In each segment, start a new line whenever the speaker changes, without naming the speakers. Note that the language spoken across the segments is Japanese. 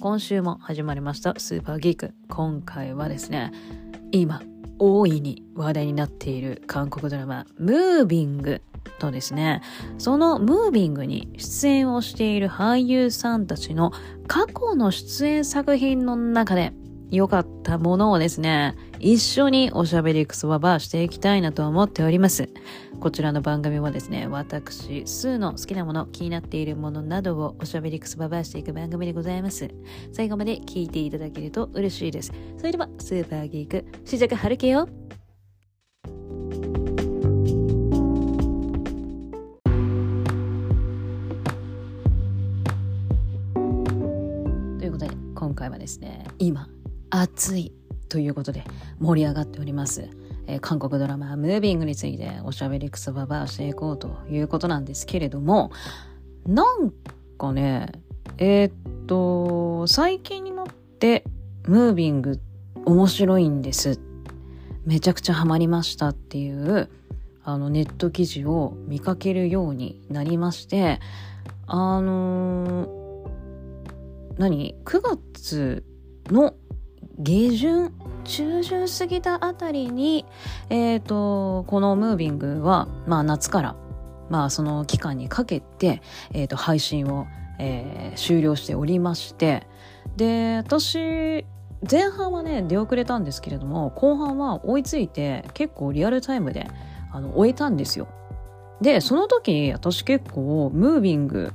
今週も始まりましたスーパーギーク今回はですね今大いに話題になっている韓国ドラマムービングとですねそのムービングに出演をしている俳優さんたちの過去の出演作品の中で良かったものをですね、一緒におしゃべりクソババしていきたいなと思っております。こちらの番組はですね、私、スーの好きなもの、気になっているものなどをおしゃべりクソババアしていく番組でございます。最後まで聞いていただけると嬉しいです。それでは、スーパーギーク、しじゃくはるけよということで、今回はですね、今、熱いということで盛り上がっております。えー、韓国ドラマムービングについておしゃべりクソババしていこうということなんですけれども、なんかね、えー、っと、最近になってムービング面白いんです。めちゃくちゃハマりましたっていうあのネット記事を見かけるようになりまして、あのー、何 ?9 月の下旬中旬過ぎたあたりに、え、ー、と、このムービングは、まあ夏から、まあその期間にかけて、えっ、ー、と、配信を、えー、終了しておりまして、で、私、前半はね、出遅れたんですけれども、後半は追いついて、結構リアルタイムで、あの、終えたんですよ。で、その時、私結構、ムービング、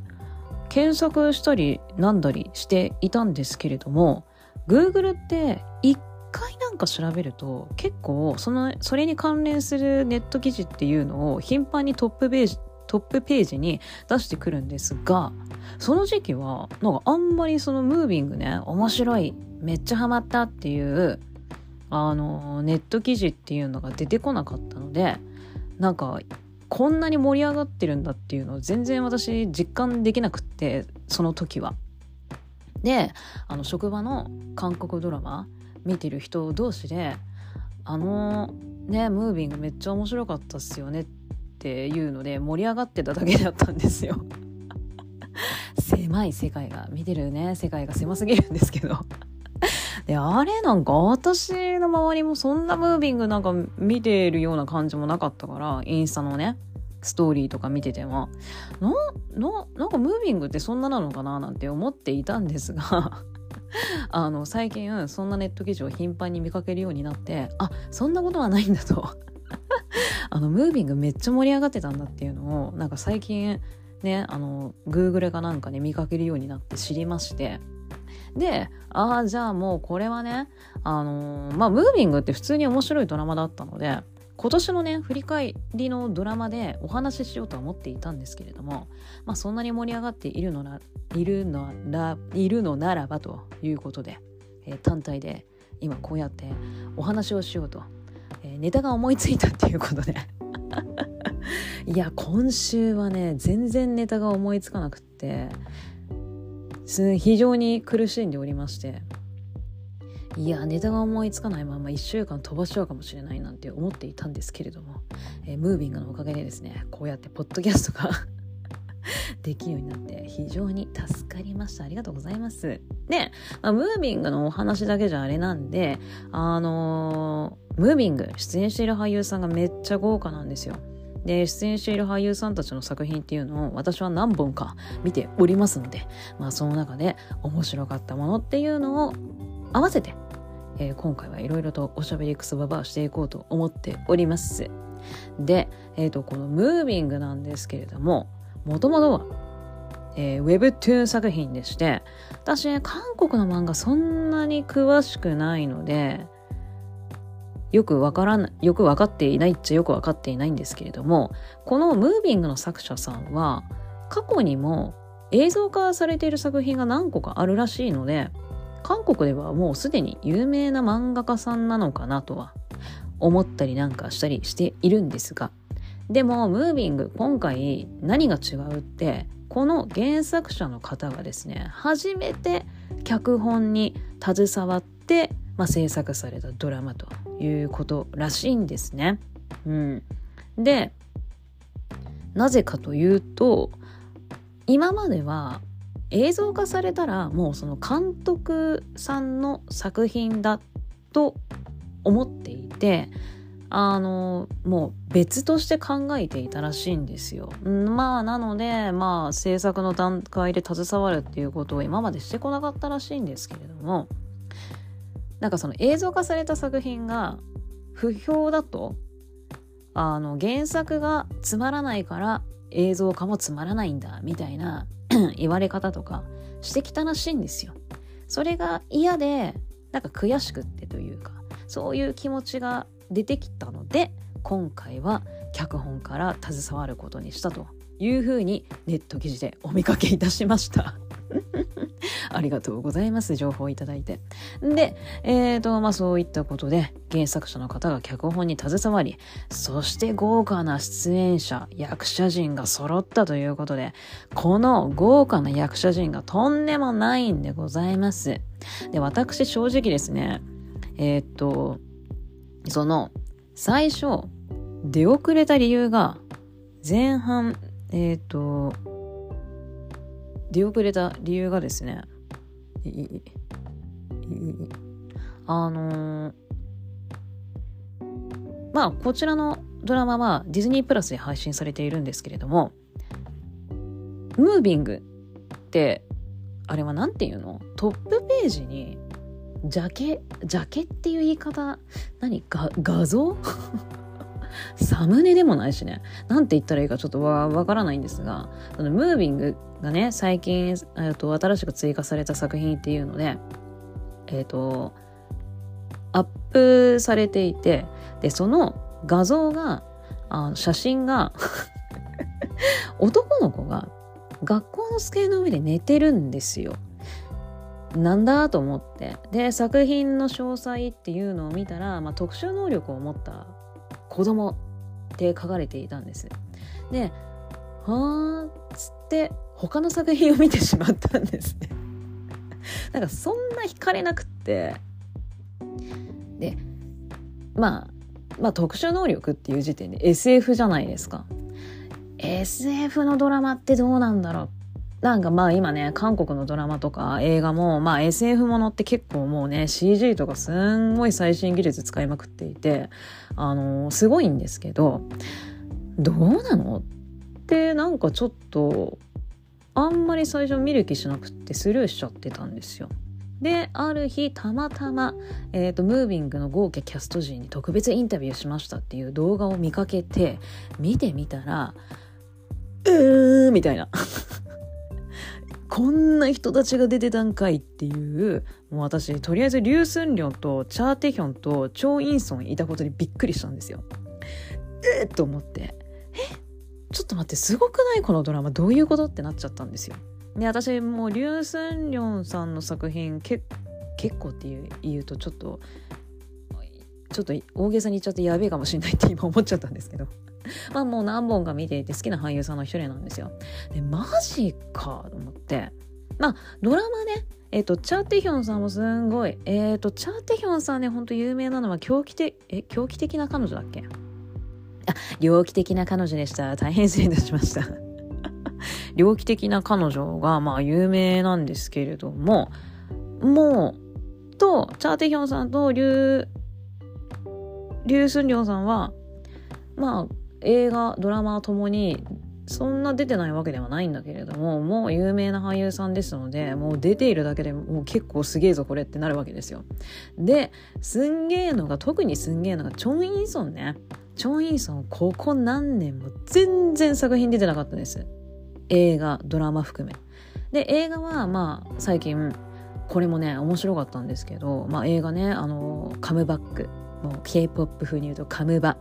検索したりなんだりしていたんですけれども、Google って一回なんか調べると結構そのそれに関連するネット記事っていうのを頻繁にトップページトップページに出してくるんですがその時期はなんかあんまりそのムービングね面白いめっちゃハマったっていうあのネット記事っていうのが出てこなかったのでなんかこんなに盛り上がってるんだっていうのを全然私実感できなくってその時は。であの職場の韓国ドラマ見てる人同士で「あのねムービングめっちゃ面白かったっすよね」っていうので盛り上がってただけだったんですよ。狭い世界が見てるね世界が狭すぎるんですけど であれなんか私の周りもそんなムービングなんか見てるような感じもなかったからインスタのねストーリーとか見ててもなななんかムービングってそんななのかななんて思っていたんですが あの最近そんなネット記事を頻繁に見かけるようになってあそんなことはないんだと。あのムービングめっちゃ盛り上がってたんだっていうのをなんか最近ねあの Google かなんかで、ね、見かけるようになって知りまして。でああじゃあもうこれはねあのー、まあムービングって普通に面白いドラマだったので今年のね振り返りのドラマでお話ししようとは思っていたんですけれども、まあ、そんなに盛り上がっているのないるのないるのならばということで、えー、単体で今こうやってお話をしようと、えー、ネタが思いついたっていうことで。いや今週はね全然ネタが思いつかなくって非常に苦しんでおりましていやネタが思いつかないまま1週間飛ばしちゃうかもしれないなんて思っていたんですけれども、えー、ムービングのおかげでですねこうやってポッドキャストが できるようになって非常に助かりました。ありがとうございます。で、まあ、ムービングのお話だけじゃあれなんであのー、ムービング出演している俳優さんがめっちゃ豪華なんですよ。で出演している俳優さんたちの作品っていうのを私は何本か見ておりますので、まあ、その中で面白かったものっていうのを合わせて、えー、今回はいろいろとおしゃべりクソババアしていこうと思っております。で、えーと、このムービングなんですけれどももともとは、えー、Webtoon 作品でして私韓国の漫画そんなに詳しくないのでよくわからな、よくわかっていないっちゃよくわかっていないんですけれども、このムービングの作者さんは、過去にも映像化されている作品が何個かあるらしいので、韓国ではもうすでに有名な漫画家さんなのかなとは思ったりなんかしたりしているんですがでもムービング今回何が違うってこの原作者の方がですね初めて脚本に携わって、まあ、制作されたドラマということらしいんですね。うん、でなぜかというと今までは映像化されたらもうその監督さんの作品だと思っていてあのもう別として考えていたらしいんですよ。まあなのでまあ制作の段階で携わるっていうことを今までしてこなかったらしいんですけれどもなんかその映像化された作品が不評だとあの原作がつまらないから映像化もつまらないんだみたいな 言われ方とかしてきたらしいんですよ。それが嫌でなんか悔しくってというかそういう気持ちが出てきたので今回は脚本から携わることにしたというふうにネット記事でお見かけいたしました。ありがとうございます。情報をいただいて。で、えーと、まあそういったことで、原作者の方が脚本に携わり、そして豪華な出演者、役者陣が揃ったということで、この豪華な役者陣がとんでもないんでございます。で、私正直ですね、えー、っと、その、最初、出遅れた理由が、前半、えっ、と、出遅れた理由がですね、あのー、まあ、こちらのドラマはディズニープラスで配信されているんですけれども、ムービングって、あれは何て言うの？トップページに、ジャケ、ジャケっていう言い方、何？が、画像？サムネでもないしね。なんて言ったらいいかちょっとわ、わからないんですが、そのムービングがね、最近、えっと、新しく追加された作品っていうので、えっ、と、アップされていて、で、その画像が、あ写真が 男の子が学校の机の上で寝てるんですよ。なんだと思って。で、作品の詳細っていうのを見たら、まあ、特殊能力を持った子供って書かれていたんです。で、はあつって他の作品を見てしまったんですね。なんかそんな惹かれなくって。で、まあ、まあ特殊能力っていう時点で SF じゃないですか。SF のドラマってどうなんだろうなんかまあ今ね、韓国のドラマとか映画も、まあ SF ものって結構もうね、CG とかすんごい最新技術使いまくっていて、あのー、すごいんですけど、どうなのってなんかちょっと、あんまり最初見る気しなくってスルーしちゃってたんですよ。で、ある日、たまたま、えっ、ー、と、ムービングの豪華キャスト陣に特別インタビューしましたっていう動画を見かけて、見てみたら、うーみたいな。こんな人たちが出てたんかいっていう、もう私、とりあえず、リュウ・スンリョンとチャー・テヒョンとチョウ・インソンいたことにびっくりしたんですよ。えっと思って、え？ちょっと待って、すごくない？このドラマ、どういうことってなっちゃったんですよ。で、私、もう、リュウ・スンリョンさんの作品、け結構っていう言うと、ちょっと、ちょっと大げさに言っちゃってやべえかもしれないって今思っちゃったんですけど。まあもう何本か見ていて好きな俳優さんの一人なんですよ。で、マジかと思って。まあ、ドラマね、えっ、ー、と、チャーテヒョンさんもすんごい。えっ、ー、と、チャーテヒョンさんね、ほんと有名なのは狂気的、え、狂気的な彼女だっけ？あ、猟奇的な彼女でした。大変失礼いたしました。猟奇的な彼女が、まあ、有名なんですけれども、もう、と、チャーテヒョンさんとリュウ、リュウスンリョンさんは、まあ、映画ドラマともにそんな出てないわけではないんだけれどももう有名な俳優さんですのでもう出ているだけでもう結構すげえぞこれってなるわけですよ。ですんげえのが特にすんげえのがチョン・インソンね。チョン・インソンここ何年も全然作品出てなかったです。映画ドラマ含め。で映画はまあ最近これもね面白かったんですけど、まあ、映画ねあのカムバック。もう K-POP 風に言うとカムバ。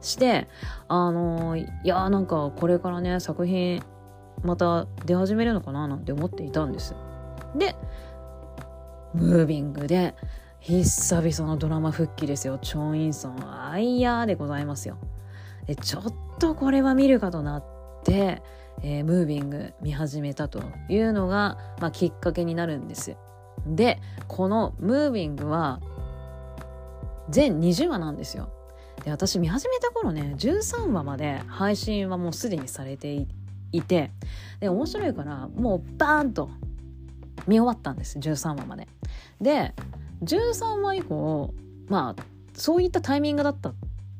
してあのいやーなんかこれからね作品また出始めるのかななんて思っていたんです。でムービングで久々のドラマ復帰ですよ。チョン・インソンアイヤーでございますよ。でちょっとこれは見るかとなって、えー、ムービング見始めたというのが、まあ、きっかけになるんです。でこのムービングは全20話なんですよ。で私見始めた頃ね13話まで配信はもうすでにされていてで面白いからもうバーンと見終わったんです13話まで。で13話以降まあそういったタイミングだった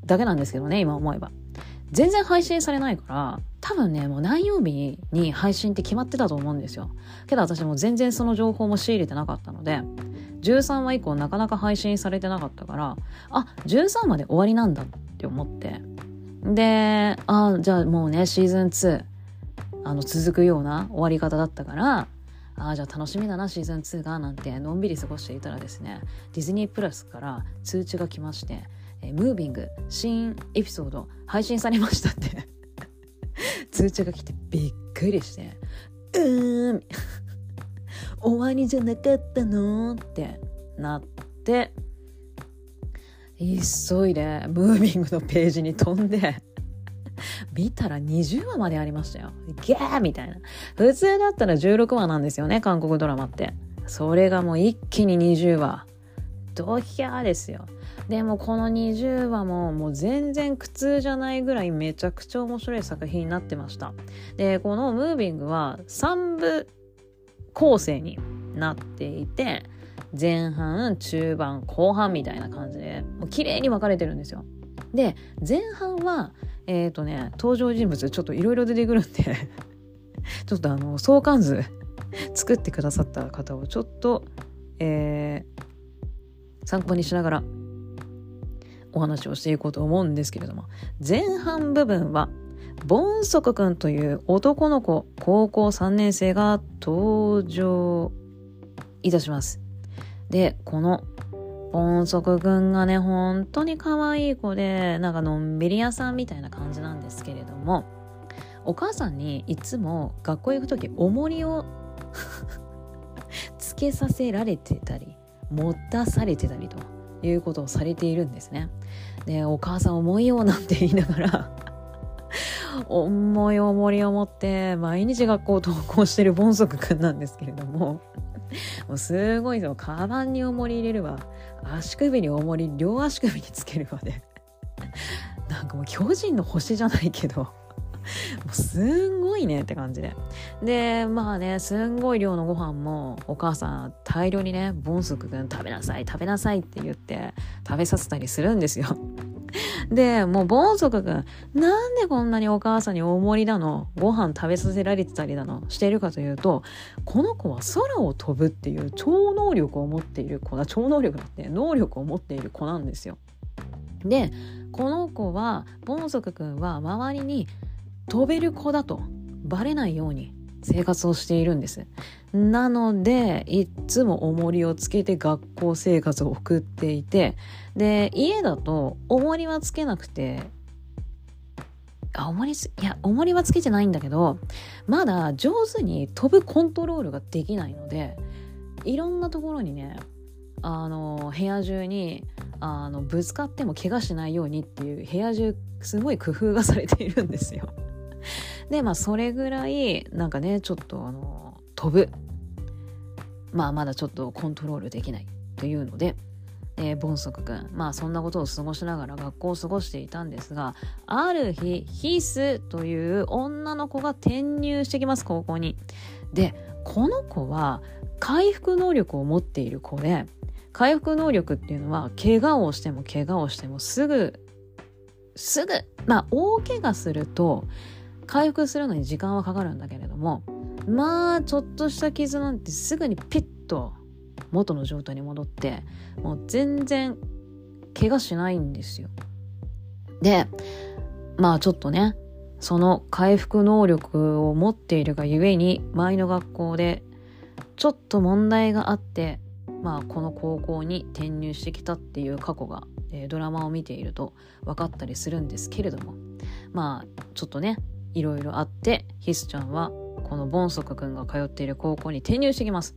だけなんですけどね今思えば。全然配信されないから多分ねもう何曜日に配信って決まってたと思うんですよけど私も全然その情報も仕入れてなかったので13話以降なかなか配信されてなかったからあ13話で終わりなんだって思って。であじゃあもうねシーズン2あの続くような終わり方だったからああじゃあ楽しみだなシーズン2がなんてのんびり過ごしていたらですねディズニープラスから通知が来ましてえムービング新エピソード配信されましたって。通知が来てびっくりしてうーん終わりじゃなかったの？ってなって急いでムービングのページに飛んで 見たら20話までありましたよ。ギャーみたいな。普通だったら16話なんですよね、韓国ドラマって。それがもう一気に20話。ドヒャーですよ。でもこの20話ももう全然苦痛じゃないぐらいめちゃくちゃ面白い作品になってました。で、このムービングは3部構成になっていて、前半、中盤、後半みたいな感じで、もう綺麗に分かれてるんですよ。で、前半は、えっ、ー、とね、登場人物ちょっといろいろ出てくるんで ちょっとあの、相関図 作ってくださった方をちょっと、えー、参考にしながらお話をしていこうと思うんですけれども前半部分はボンソクくんという男の子高校3年生が登場いたしますでこのボンソクくんがね本当に可愛い子でなんかのんびり屋さんみたいな感じなんですけれどもお母さんにいつも学校行く時重りを つけさせられてたり持たされてたりということをされているんですね。でお母さん重いよなんて言いながら 重い重りを持って毎日学校を登校してるボンソクくんなんですけれども もうすごいぞカバンに重り入れるわ足首に重り両足首につけるわで、ね、なんかもう巨人の星じゃないけどもうすんごいねって感じで。で、まあね、すんごい量のご飯もお母さん大量にね、ボンスク君食べなさい、食べなさいって言って食べさせたりするんですよ。で、もうボンソク君、なんでこんなにお母さんに大盛りだの、ご飯食べさせられてたりだの、しているかというと、この子は空を飛ぶっていう超能力を持っている子だ、超能力だって、能力を持っている子なんですよ。で、この子は、ボンソク君は周りに飛べる子だとバレないように生活をしているんです。なので、いつも重りをつけて学校生活を送っていて、で、家だと重りはつけなくて、あ、重りいや、重りはつけてないんだけど、まだ上手に飛ぶコントロールができないので、いろんなところにね、あの、部屋中に、あの、ぶつかっても怪我しないようにっていう部屋中、すごい工夫がされているんですよ。でまあそれぐらいなんかねちょっとあの飛ぶまあまだちょっとコントロールできないというので、えー、ボンソク君まあそんなことを過ごしながら学校を過ごしていたんですがある日ヒスという女の子が転入してきます高校に。でこの子は回復能力を持っている子で回復能力っていうのは怪我をしても怪我をしてもすぐすぐまあ大怪我すると回復するのに時間はかかるんだけれどもまあちょっとした傷なんてすぐにピッと元の状態に戻ってもう全然怪我しないんですよ。でまあちょっとねその回復能力を持っているがゆえに前の学校でちょっと問題があってまあこの高校に転入してきたっていう過去が、えー、ドラマを見ていると分かったりするんですけれどもまあちょっとねいろいろあってヒスちゃんはこのボンソクくんが通っている高校に転入してきます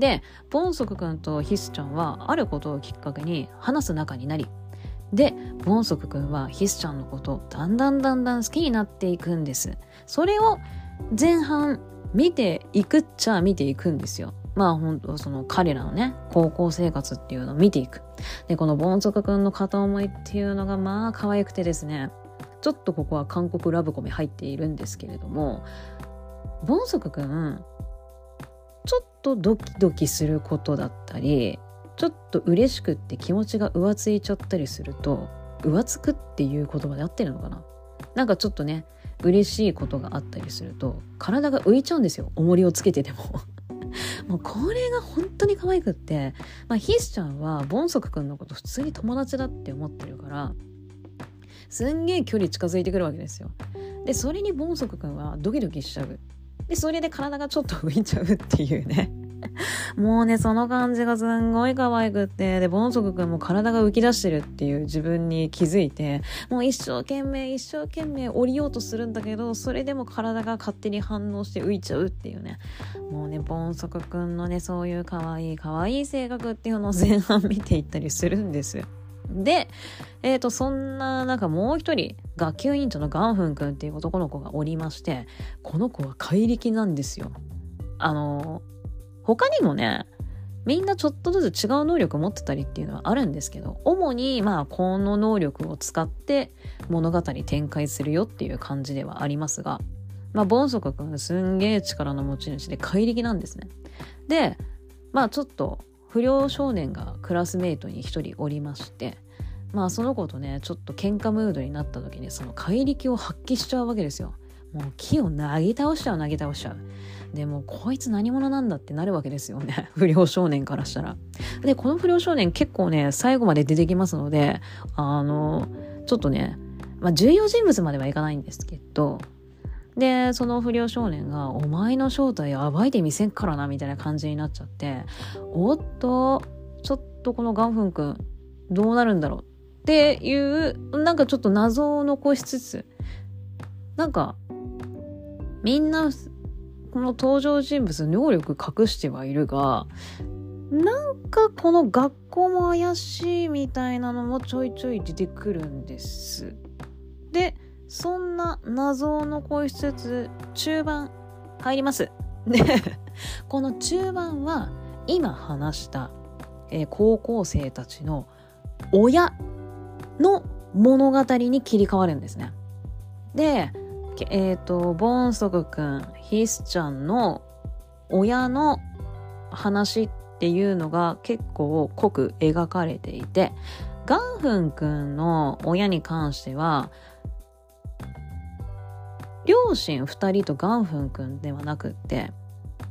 でボンソクくんとヒスちゃんはあることをきっかけに話す仲になりでボンソクくんはヒスちゃんのことだんだんだんだん好きになっていくんですそれを前半見ていくっちゃ見ていくんですよまあ本当その彼らのね、高校生活っていうのを見ていく。で、このボンソクくんの片思いっていうのがまあ可愛くてですね、ちょっとここは韓国ラブコメ入っているんですけれどもボンソクくんとドキドキすることだったりちょっと嬉しくって気持ちが浮ついちゃったりすると浮つくっていう言葉で合ってるのかな？なんかちょっとね嬉しいことがあったりすると体が浮いちゃうんですよ重りをつけてても もうこれが本当に可愛くって、まあ、ヒスちゃんはボンソクくんのこと普通に友達だって思ってるからすんげえ距離近づいてくるわけですよ。でそれにボンソクくんはドキドキしちゃう。でそれで体がちょっと浮いちゃうっていうね。もうね、その感じがすんごい可愛くって、で、ボンソクくんも体が浮き出してるっていう自分に気づいて、もう一生懸命一生懸命降りようとするんだけど、それでも体が勝手に反応して浮いちゃうっていうね。もうね、ボンソクくんのね、そういう可愛い可愛い性格っていうのを前半見ていったりするんですよ。で、えっ、ー、と、そんな、なんかもう一人、学級委員長のガンフン君っていう男の子がおりまして、この子は怪力なんですよ。あの、他にもね、みんなちょっとずつ違う能力を持ってたりっていうのはあるんですけど、主にまあこの能力を使って物語展開するよっていう感じではありますが、まあボンソク君すんげえ力の持ち主で怪力なんですね。で、まあちょっと不良少年がクラスメートに一人おりまして、まあその子とね、ちょっと喧嘩ムードになった時にその怪力を発揮しちゃうわけですよ。もう木をなぎ倒しちゃう、なぎ倒しちゃう。でもこいつ何者なんだってなるわけですよね 不良少年からしたらでこの不良少年結構ね最後まで出てきますのであのちょっとねまあ重要人物まではいかないんですけどでその不良少年が「お前の正体暴いてみせんからな」みたいな感じになっちゃっておっとちょっとこのガンフン君どうなるんだろうっていうなんかちょっと謎を残しつつなんかみんなこの登場人物能力隠してはいるがなんかこの学校も怪しいみたいなのもちょいちょい出てくるんです。でそんな謎を残しつつ中盤入ります。でこの中盤は今話した、えー、高校生たちの親の物語に切り替わるんですね。でえっ、ー、と、ボンソクくん、ヒスちゃんの親の話っていうのが結構濃く描かれていて、ガンフンくんの親に関しては、両親2人とガンフンくんではなくって、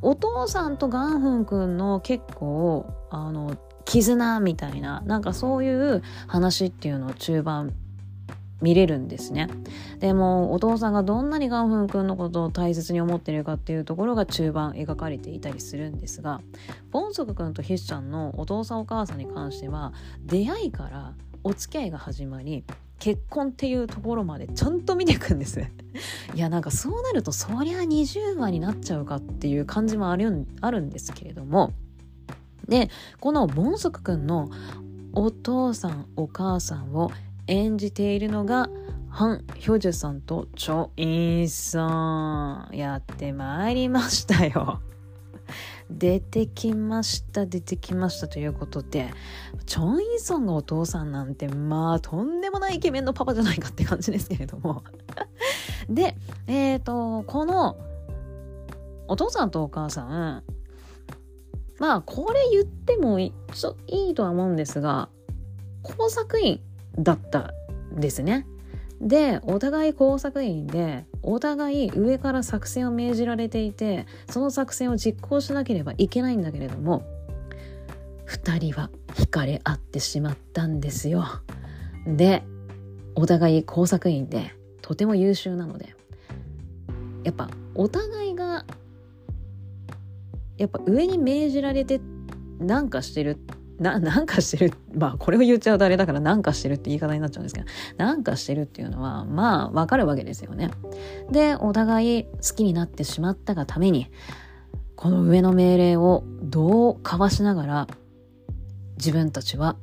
お父さんとガンフンくんの結構、あの、絆みたいな、なんかそういう話っていうのを中盤見れるんですね。でもお父さんがどんなにガンフン君のことを大切に思ってるかっていうところが中盤描かれていたりするんですがボンソク君とヒスちゃんのお父さんお母さんに関しては出会いからお付き合いが始まり結婚っていうところまでちゃんと見ていくんです いやなんかそうなるとそりゃ20話になっちゃうかっていう感じもあるあるんですけれどもでこのボンソク君のお父さんお母さんを演じているのがハン・ヒョジュさんとチョ・インソンやってまいりましたよ。出てきました出てきましたということでチョン・インソンがお父さんなんてまあとんでもないイケメンのパパじゃないかって感じですけれども でえっ、ー、とこのお父さんとお母さんまあこれ言ってもいいとは思うんですが工作員だったですね。でお互い工作員でお互い上から作戦を命じられていてその作戦を実行しなければいけないんだけれども2人は惹かれ合ってしまったんですよ。でお互い工作員でとても優秀なのでやっぱお互いがやっぱ上に命じられてなんかしてるな、なんかしてる。まあ、これを言っちゃうとあれだからなんかしてるって言い方になっちゃうんですけど、なんかしてるっていうのは、まあ、わかるわけですよね。で、お互い好きになってしまったがために、この上の命令をどう交わしながら、自分たちは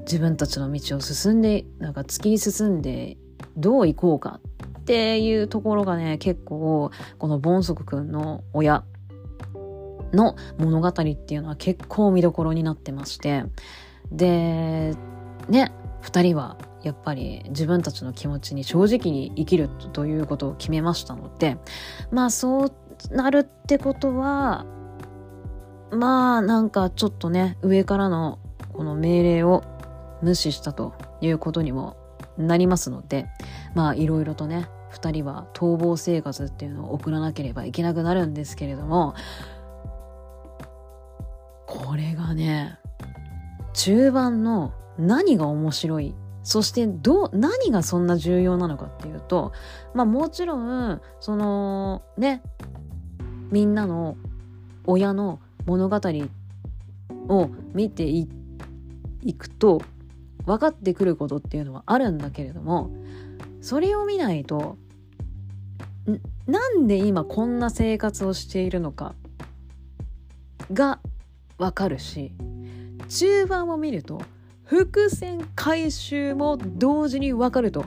自分たちの道を進んで、なんか突き進んで、どう行こうかっていうところがね、結構、このボンソク君の親、の物語っていうのは結構見どころになってまして。でね2人はやっぱり自分たちの気持ちに正直に生きるということを決めましたのでまあそうなるってことはまあなんかちょっとね上からのこの命令を無視したということにもなりますのでまあいろいろとね2人は逃亡生活っていうのを送らなければいけなくなるんですけれどもこれがね中盤の何が面白いそしてどう何がそんな重要なのかっていうとまあもちろんそのねみんなの親の物語を見ていくと分かってくることっていうのはあるんだけれどもそれを見ないとなんで今こんな生活をしているのかがわかるし中盤を見ると伏線回収も同時にわかると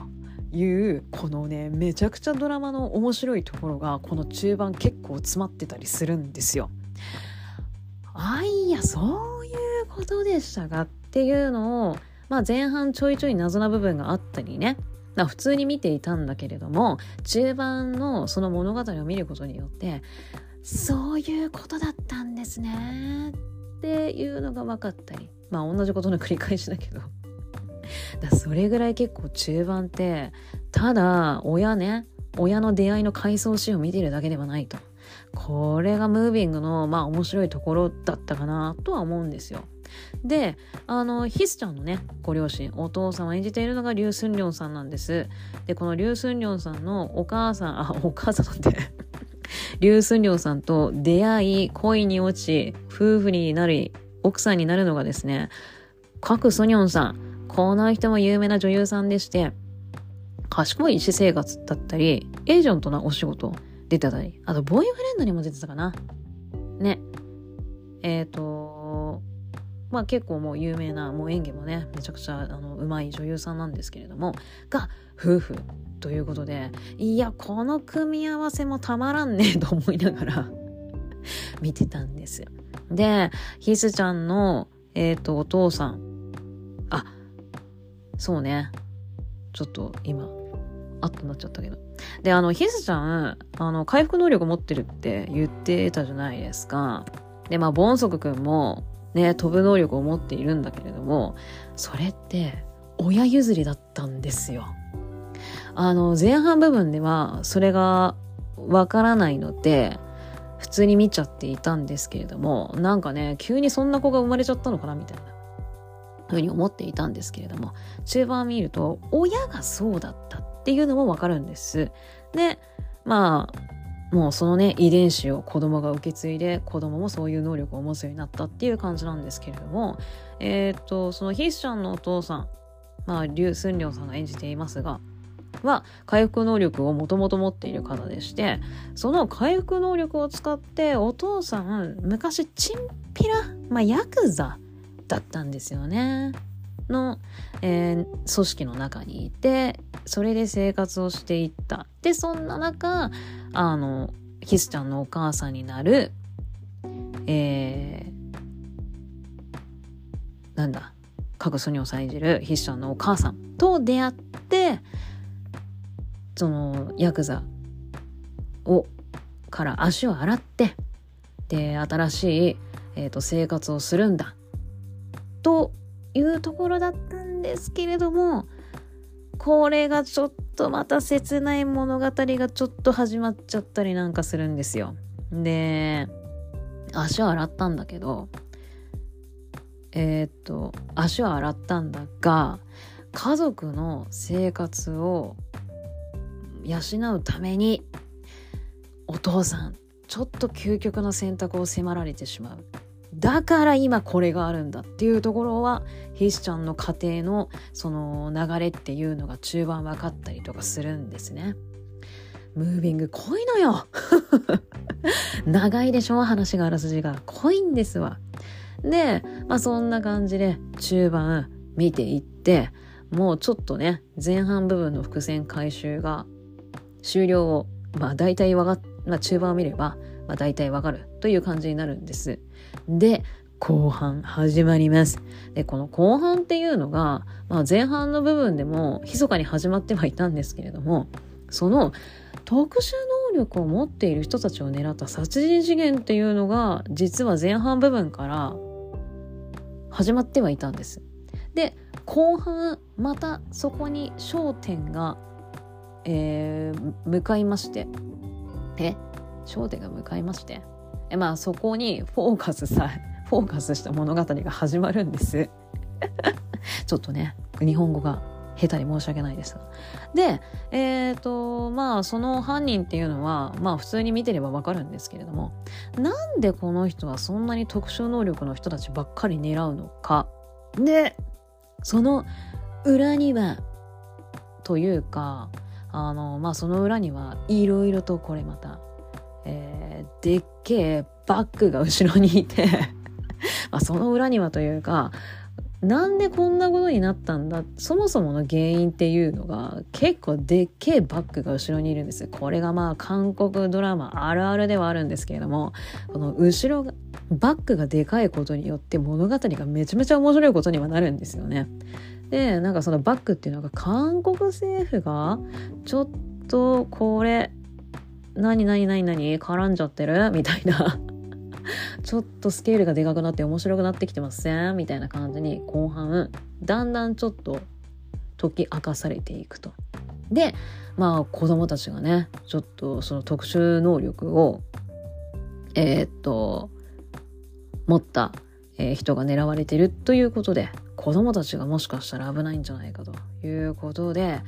いうこのねめちゃくちゃドラマの面白いところがこの中盤結構詰まってたりするんですよ。あいやそういうことでしたかっていうのを、まあ、前半ちょいちょい謎な部分があったりね普通に見ていたんだけれども中盤のその物語を見ることによってそういうことだったんですねっていうのが分かったり。まあ同じことの繰り返しだけど。だそれぐらい結構中盤ってただ親ね親の出会いの回想シーンを見てるだけではないと。これがムービングのまあ面白いところだったかなとは思うんですよ。であのヒスちゃんのねご両親お父さんを演じているのがリュウ・スンリョンさんなんです。でこのリュウ・スンリョンさんのお母さんあお母さんって。リュウ・スンリョンさんと出会い恋に落ち夫婦になり奥さんになるのがですねカク・ソニョンさん。この人も有名な女優さんでして賢い私生活だったりエージェントなお仕事出てたりあとボーイフレンドにも出てたかな。ね。えっ、ー、とまあ結構もう有名なもう演技もねめちゃくちゃあの上手い女優さんなんですけれどもが夫婦。ということでいやこの組み合わせもたまらんねと思いながら 見てたんですよ。でヒスちゃんのえっ、ー、とお父さんあそうねちょっと今あっとなっちゃったけどであのヒスちゃんあの回復能力持ってるって言ってたじゃないですかでまあボンソクくんもね、飛ぶ能力を持っているんだけれども、それって親譲りだったんですよ。あの、前半部分ではそれがわからないので、普通に見ちゃっていたんですけれども、なんかね、急にそんな子が生まれちゃったのかなみたいな。ふうに思っていたんですけれども、中盤見ると、親がそうだったっていうのもわかるんです。で、まあ、もうそのね遺伝子を子供が受け継いで子供もそういう能力を持つようになったっていう感じなんですけれどもえっ、とそのヒスちゃんのお父さんまあリュウ・スンリョンさんが演じていますがは回復能力をもともと持っている方でしてその回復能力を使ってお父さん昔チンピラまあヤクザだったんですよね。の、えー、組織の中にいてそれで生活をしていったでそんな中あのヒスちゃんのお母さんになるえー、なんだ各ソニョさん演じるヒスちゃんのお母さんと出会ってそのヤクザをから足を洗ってで新しい、えーと生活をするんだというところだったんですけれどもこれがちょっとまた切ない物語がちょっと始まっちゃったりなんかするんですよ。で足を洗ったんだけどえー、っと足を洗ったんだが家族の生活を養うためにお父さんちょっと究極の選択を迫られてしまうだから今これがあるんだっていうところはヒスちゃんの家庭のその流れっていうのが中盤分かったりとかするんですね。ムービング濃いのよ 長いでしょ？話があらすじが濃いんですわ。で、まあそんな感じで中盤見ていってもうちょっとね前半部分の伏線回収が終了をまあ大体わかまあ中盤を見ればまあ大体わかるという感じになるんです。で、後半始まります。で、この後半っていうのが、まあ、前半の部分でも密かに始まってはいたんですけれども、その特殊能力を持っている人たちを狙った殺人事件っていうのが実は前半部分から始まってはいたんです。で後半またそこに焦点が、えー、向かいましてえ？焦点が向かいましてえまあそこにフォーカスさ フォーカスした物語が始まるんです ちょっとね日本語が下手に申し訳ないですが。で、えっ、ー、と、まあ、その犯人っていうのは、まあ、普通に見てればわかるんですけれども、なんでこの人はそんなに特殊能力の人たちばっかり狙うのか。で、その裏には、というか、あの、まあ、その裏にはいろいろとこれまた、えー、でっけえバッグが後ろにいて まあ、その裏にはというか、なんでこんなことになったんだそもそもの原因っていうのが結構でっけえバッグが後ろにいるんですこれがまあ韓国ドラマあるあるではあるんですけれどもこの後ろがバッグがでかいことによって物語がめちゃめちゃ面白いことにはなるんですよね。でなんかそのバッグっていうのが韓国政府がちょっとこれ何何何何絡んじゃってる？みたいな。ちょっとスケールがでかくなって面白くなってきてません？みたいな感じに後半だんだんちょっと解き明かされていくと。でまあ子供たちがねちょっとその特殊能力をえー、っと持った、え、人が狙われてるということで子供たちがもしかしたら危ないんじゃないかということで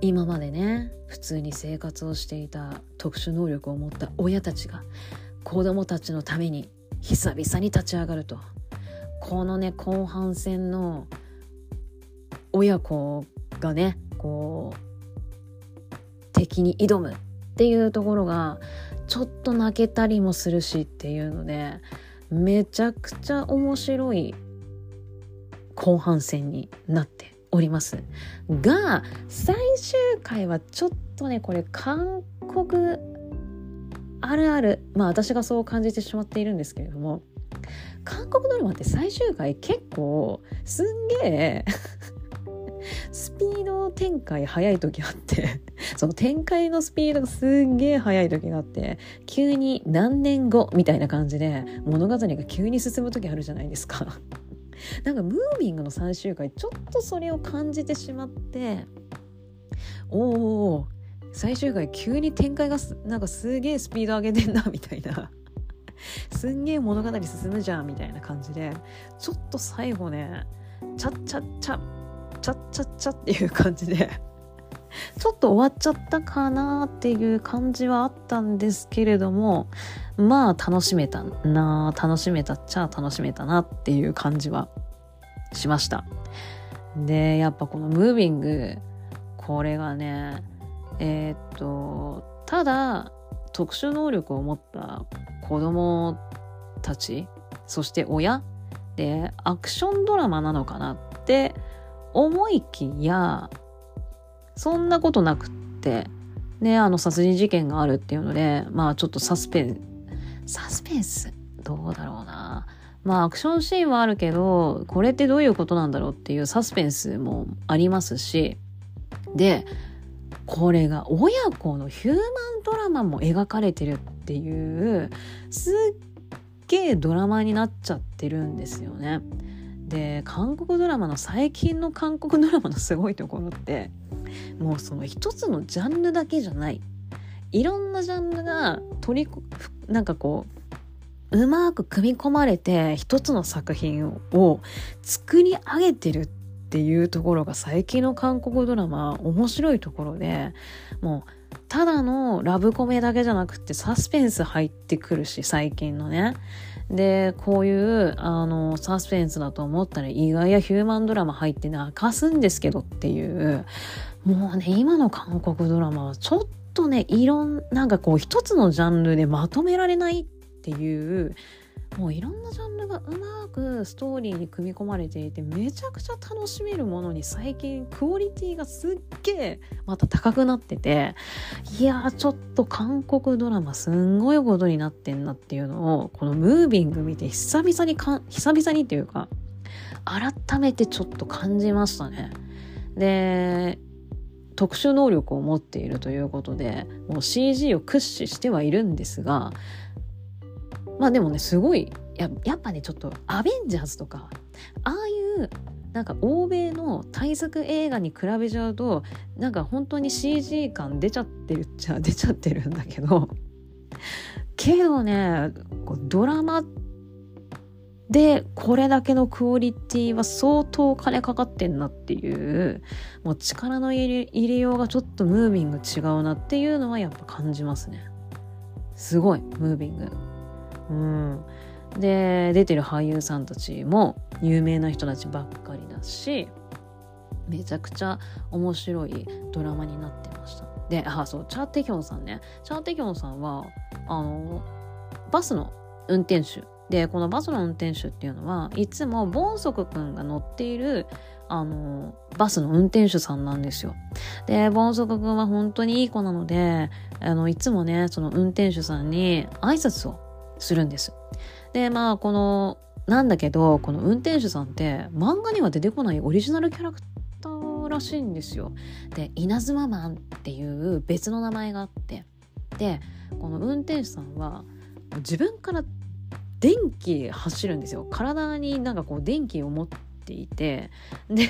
今までね普通に生活をしていた特殊能力を持った親たちが子供たちのために久々に立ち上がると。このね後半戦の親子がねこう敵に挑むっていうところがちょっと泣けたりもするしっていうのでめちゃくちゃ面白い後半戦になっております。が最終回はちょっとねこれ韓国あるあるまあ私がそう感じてしまっているんですけれども韓国ドラマって最終回結構すんげえ スピード展開早い時あってその展開のスピードがすんげえ早い時があって急に何年後みたいな感じで物語が急に進む時あるじゃないですか。なんかムービングの最終回ちょっとそれを感じてしまっておお最終回急に展開がなんかすげえスピード上げてんなみたいな。すんげえ物語進むじゃんみたいな感じでちょっと最後ねチャッチャッチャチャッチャッチャっていう感じで。ちょっと終わっちゃったかなっていう感じはあったんですけれどもまあ楽しめたな楽しめたっちゃ楽しめたなっていう感じはしました。でやっぱこのムービングこれがねえー、っとただ特殊能力を持った子供たちそして親でアクションドラマなのかなって思いきやそんなことなくってねあの殺人事件があるっていうのでまあちょっとサスペンサスペンス？どうだろうなまあアクションシーンはあるけどこれってどういうことなんだろうっていうサスペンスもありますしでこれが親子のヒューマンドラマも描かれてるっていうすっげえドラマになっちゃってるんですよね。で韓国ドラマの最近の韓国ドラマのすごいところってもうその一つのジャンルだけじゃない。いろんなジャンルが取りなんかこううまく組み込まれて一つの作品を作り上げてるっていうところが最近の韓国ドラマ面白いところでもうただのラブコメだけじゃなくてサスペンス入ってくるし最近のね。でこういうあのサスペンスだと思ったら意外やヒューマンドラマ入って泣かすんですけどっていうもうね今の韓国ドラマはちょっとねいろんなんかこう一つのジャンルでまとめられないっていうもういろんなジャンルがうまくストーリーに組み込まれていてめちゃくちゃ楽しめるものに最近クオリティがすっげえまた高くなってていやーちょっと韓国ドラマすんごいことになってんなっていうのをこのムービング見て久々にか久々にっていうか改めてちょっと感じましたね。で特殊能力を持っているということでもう CG を駆使してはいるんですがまあでもねすごいややっぱねちょっとアベンジャーズとかああいうなんか欧米の大作映画に比べちゃうとなんか本当に CG 感出ちゃってるっちゃ出ちゃってるんだけどけどねドラマでこれだけのクオリティは相当金かかってんなっていうもう力の入れ入れようがちょっとムービング違うなっていうのはやっぱ感じますね。すごいムービング。うん。で出てる俳優さんたちも有名な人たちばっかりだしめちゃくちゃ面白いドラマになってました。であそうチャー・テヒョンさんね。チャー・テヒョンさんはあのバスの運転手。でこのバスの運転手っていうのはいつもボンソクくんが乗っているあのバスの運転手さんなんですよ。でボンソクくんは本当にいい子なのであのいつもねその運転手さんに挨拶をするんです。でまあこのなんだけどこの運転手さんって漫画には出てこないオリジナルキャラクターらしいんですよ。で稲妻マンっていう別の名前があってでこの運転手さんは自分から電気走るんですよ体になんかこう電気を持っていてで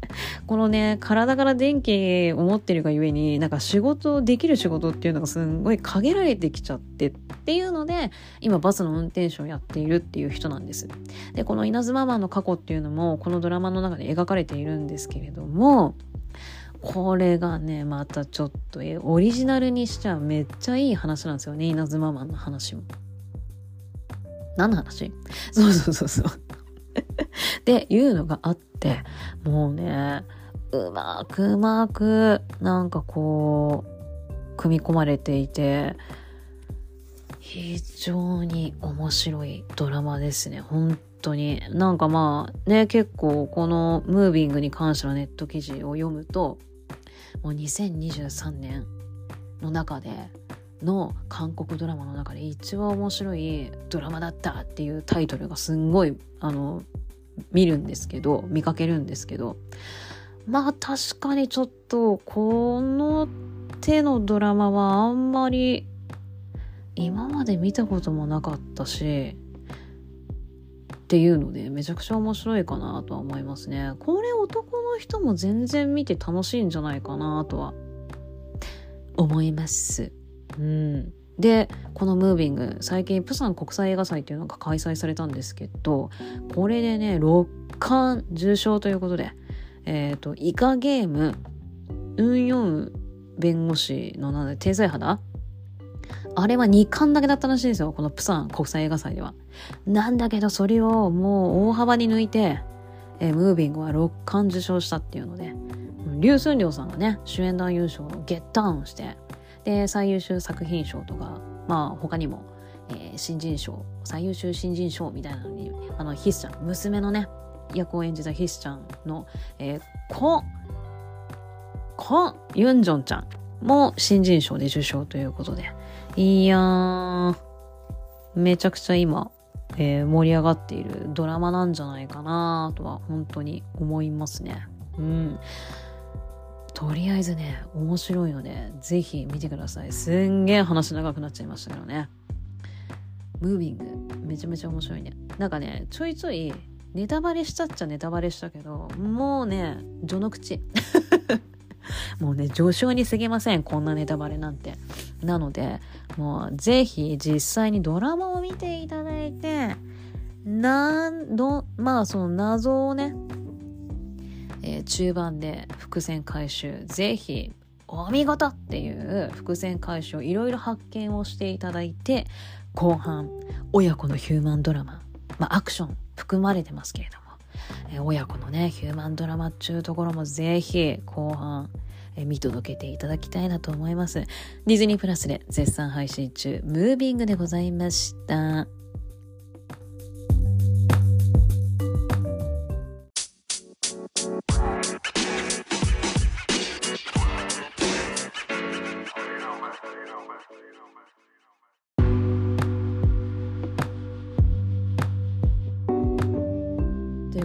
このね体から電気を持ってるがゆえになんか仕事できる仕事っていうのがすんごい限られてきちゃってっていうので今バスの運転手をやっているっていう人なんです。でこの稲妻マンの過去っていうのもこのドラマの中で描かれているんですけれどもこれがねまたちょっとオリジナルにしちゃめっちゃいい話なんですよね稲妻マンの話も。何の話？そうそうそうそう。っていうのがあってもうねうまくうまくなんかこう組み込まれていて非常に面白いドラマですね。本当に。なんかまあね結構このムービングに関してのネット記事を読むともう2023年の中での韓国ドラマの中で一番面白いドラマだったっていうタイトルがすんごいあの見るんですけど見かけるんですけどまあ確かにちょっとこの手のドラマはあんまり今まで見たこともなかったしっていうのでめちゃくちゃ面白いかなとは思いますね。これ男の人も全然見て楽しいんじゃないかなとは思います。うん。でこのムービング最近プサン国際映画祭っていうのが開催されたんですけどこれでね6冠受賞ということでえっ、ー、とイカゲームウン・ヨン弁護士のなん天才肌？あれは2冠だけだったらしいんですよこのプサン国際映画祭では。なんだけどそれをもう大幅に抜いて、えー、ムービングは6冠受賞したっていうのでリュウ・スンリョウさんがね主演男優賞をゲッタウンしてで最優秀作品賞とかまあ他にも、えー、新人賞最優秀新人賞みたいなのにあのヒスちゃん娘のね役を演じたヒスちゃんの、えー、ココユンジョンちゃんも新人賞で受賞ということで。いやーめちゃくちゃ今、えー、盛り上がっているドラマなんじゃないかなとは本当に思いますね。うん。とりあえずね、面白いので、ぜひ見てください。すんげえ話長くなっちゃいましたけどね。ムービング、めちゃめちゃ面白いね。なんかね、ちょいちょい、ネタバレしたっちゃネタバレしたけど、もうね、序の口。もうね、序章に過ぎません。こんなネタバレなんて。なので、もうぜひ実際にドラマを見ていただいて、なんど、まあその謎をね、えー、中盤で伏線回収ぜひお見事っていう伏線回収をいろいろ発見をしていただいて後半親子のヒューマンドラマ、まあ、アクション含まれてますけれども、えー、親子のねヒューマンドラマっちゅうところもぜひ後半え見届けていただきたいなと思います。ディズニープラスで絶賛配信中、ムービングでございました。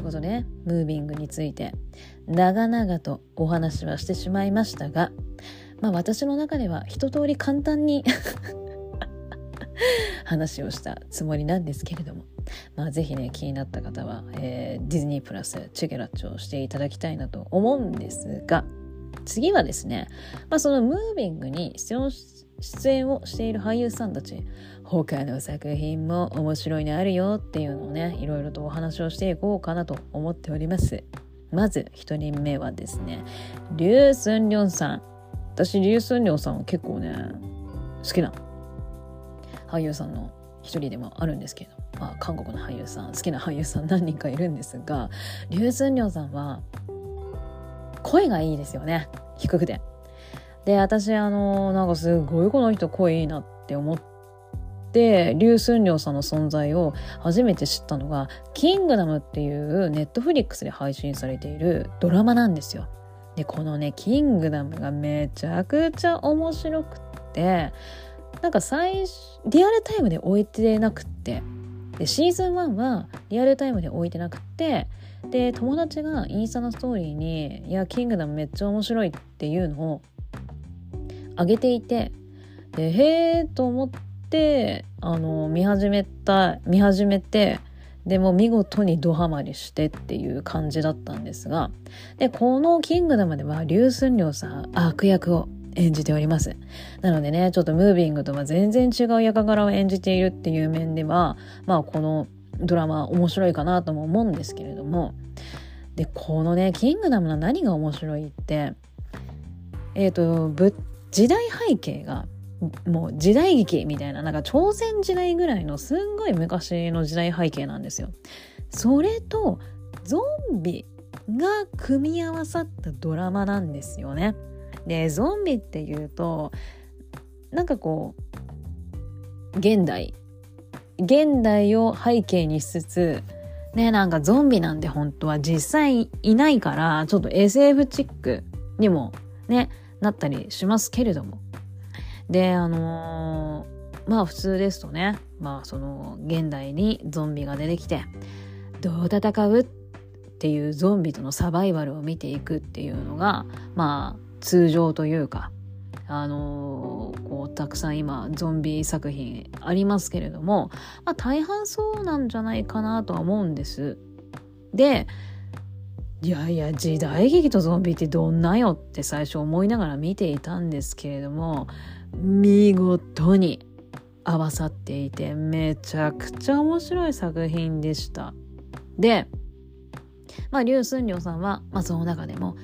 ことで、ムービングについて。長々とお話はしてしまいましたが、まあ私の中では一通り簡単に 話をしたつもりなんですけれども、まあぜひね、気になった方は、えー、ディズニープラスチェケラッチをしていただきたいなと思うんですが、次はですね、まあそのムービングに出演をしている俳優さんたち、他の作品も面白いのあるよっていうのをね、いろいろとお話をしていこうかなと思っております。まず1人目はですね、リュウ・スンリョンさん。私、リュウ・スンリョンさんは結構ね、好きな俳優さんの一人でもあるんですけれど、まあ、韓国の俳優さん、好きな俳優さん何人かいるんですが、リュウ・スンリョンさんは、声がいいですよね。低くて。で、私、あの、なんかすごいこの人声いいなって思って、リュウ・スンリョウさんの存在を初めて知ったのが、キングダムっていうネットフリックスで配信されているドラマなんですよ。で、このね、キングダムがめちゃくちゃ面白くって、なんか最初、リアルタイムで置いてなくって、で、シーズン1はリアルタイムで置いてなくって、で、友達がインスタのストーリーに、いや、キングダムめっちゃ面白いっていうのを上げていてでへえと思ってあの見始めた見始めてでも見事にドハマりしてっていう感じだったんですがでこの「キングダム」ではリュウ・スンリョウさん悪役を演じております。なのでねちょっとムービングとは全然違う役柄を演じているっていう面ではまあこのドラマ面白いかなとも思うんですけれどもでこのね「キングダム」の何が面白いってえっ、ー、と時代背景がもう時代劇みたいななんか朝鮮時代ぐらいのすんごい昔の時代背景なんですよ。それとゾンビが組み合わさったドラマなんですよね。でゾンビっていうとなんかこう現代現代を背景にしつつねなんかゾンビなんて本当は実際いないからちょっと SF チックにもねなったりしますけれども。で、あのー、まあ普通ですとね、まあその現代にゾンビが出てきて、どう戦うっていうゾンビとのサバイバルを見ていくっていうのが、まあ通常というか、あのー、こうたくさん今ゾンビ作品ありますけれども、まあ、大半そうなんじゃないかなとは思うんです。でいやいや時代劇とゾンビってどんなよって最初思いながら見ていたんですけれども見事に合わさっていてめちゃくちゃ面白い作品でした。で、まあ、リュウ・スンリョウさんは、まあ、その中でも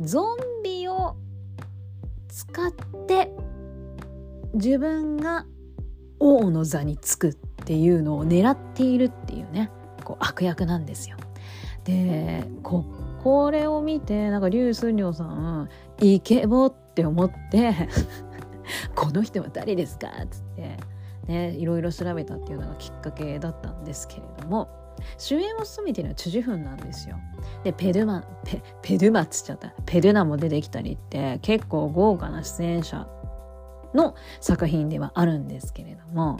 ゾンビを使って自分が王の座につくっていうのを狙っているっていうねこう悪役なんですよ。でここれを見てなんかリュウ・スンリョウさんイケボって思って この人は誰ですか？っつってねいろいろ調べたっていうのがきっかけだったんですけれども主演を務めてるのはチュジフンなんですよ。でペルマペペルマっつっちゃった。ペルナも出てきたりって結構豪華な出演者の作品ではあるんですけれども。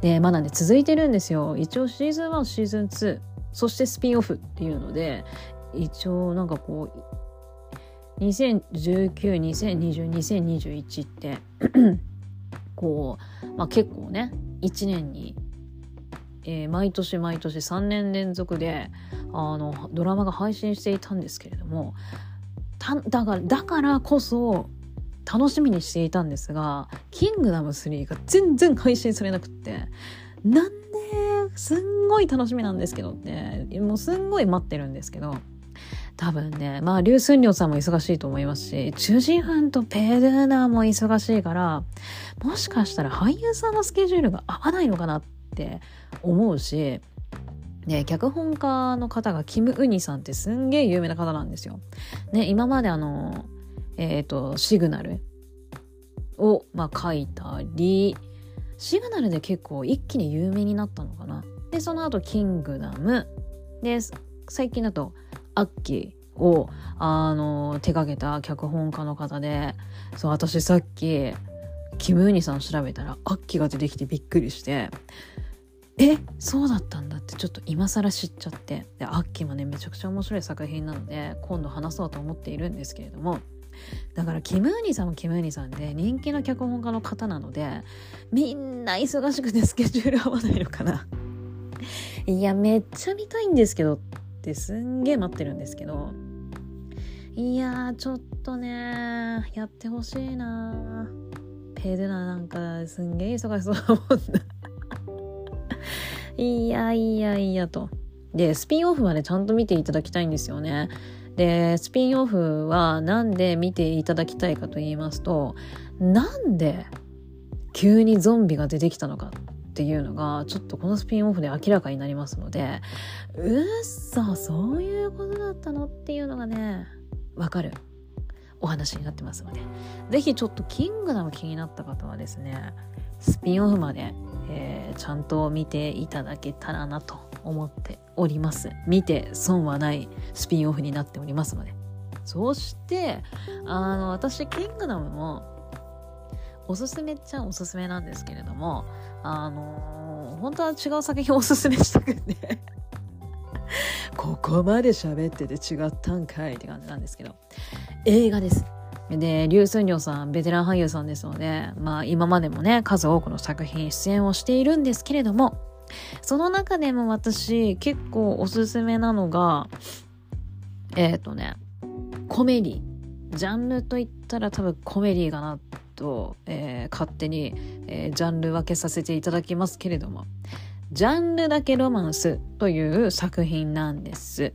でまだね続いてるんですよ。一応シーズン1シーズン2そしてスピンオフっていうので一応なんかこう201920202021って こう、まあ、結構ね1年に、えー、毎年毎年3年連続であのドラマが配信していたんですけれどもだからだからこそ楽しみにしていたんですが「キングダム3」が全然配信されなくってなんですんごい楽しみなんですけどってもうすんごい待ってるんですけど多分ねまあ劉寸良さんも忙しいと思いますし中心班とペルーナーも忙しいからもしかしたら俳優さんのスケジュールが合わないのかなって思うしね、脚本家の方がキム・ウニさんってすんげえ有名な方なんですよ。ね、今まであの、えっ、ー、と、シグナルを、まあ、書いたり、シグナルで結構一気に有名になったのかな。で、その後、キングダム。で、最近だと、アッキーを、あの、手掛けた脚本家の方で、そう、私さっき、キム・ウニさん調べたら、アッキーが出てきてびっくりして、えそうだったんだってちょっと今更知っちゃって。でアッキーもねめちゃくちゃ面白い作品なので今度話そうと思っているんですけれどもだからキムーニさんもキムーニさんで人気の脚本家の方なのでみんな忙しくてスケジュール合わないのかな。いやめっちゃ見たいんですけどってすんげえ待ってるんですけどいやーちょっとねやってほしいなペルナなんかすんげえ忙しそうだもんな いやいやいやと。で、スピンオフはね、ちゃんと見ていただきたいんですよね。で、スピンオフはなんで見ていただきたいかと言いますと、なんで急にゾンビが出てきたのかっていうのが、ちょっとこのスピンオフで明らかになりますので、うっそ、そういうことだったのっていうのがね、わかるお話になってますので、ぜひちょっとキングダム気になった方はですね、スピンオフまでえー、ちゃんと見ていただけたらなと思っております。見て損はないスピンオフになっておりますので。そして、あの、私、キングダムも、おすすめっちゃおすすめなんですけれども、あのー、本当は違う作品をおすすめしたくて ここまで喋ってて違ったんかいって感じなんですけど、映画です。で、リュウ・スンリョウさん、ベテラン俳優さんですので、まあ今までもね、数多くの作品出演をしているんですけれども、その中でも私結構おすすめなのが、えっ、ー、とね、コメディ。ジャンルといったら多分コメディかなと、えー、勝手に、えー、ジャンル分けさせていただきますけれども、ジャンルだけロマンスという作品なんです。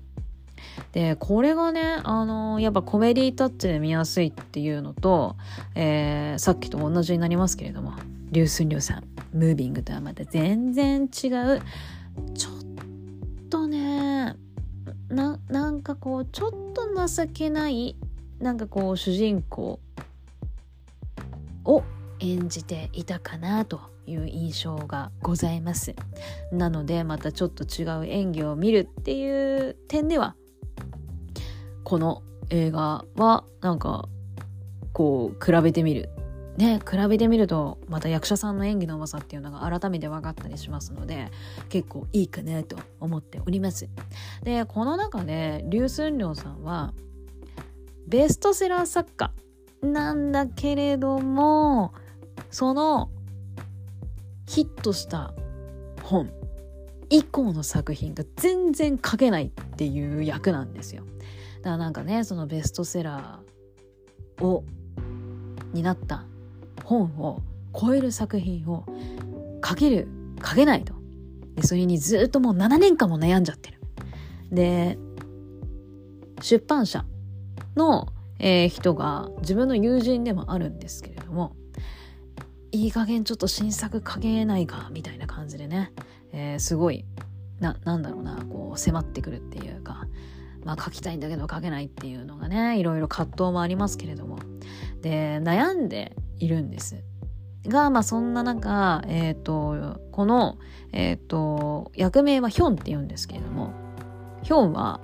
で、これがね、あのー、やっぱコメディタッチで見やすいっていうのと、えー、さっきと同じになりますけれども、リュウスンリョウさん、ムービングとはまた全然違う、ちょっとね、な、なんかこう、ちょっと情けない、なんかこう、主人公を演じていたかなという印象がございます。なのでまたちょっと違う演技を見るっていう点ではこの映画はなんかこう比べてみるね比べてみるとまた役者さんの演技のうまさっていうのが改めて分かったりしますので結構いいかなと思っておりますでこの中でリュウ・スンリョウさんはベストセラー作家なんだけれどもそのヒットした本以降の作品が全然書けないっていう役なんですよ。だからなんかねそのベストセラーをになった本を超える作品を書ける書けないとでそれにずっともう7年間も悩んじゃってるで出版社の、えー、人が自分の友人でもあるんですけれどもいい加減ちょっと新作書けないかみたいな感じでね、えー、すごいななんだろうなこう迫ってくるっていうかまあ書きたいんだけど書けないっていうのがねいろいろ葛藤もありますけれども。で悩んでいるんです。がまあそんな中えっ、ー、とこのえっ、ー、と役名はヒョンって言うんですけれどもヒョンは、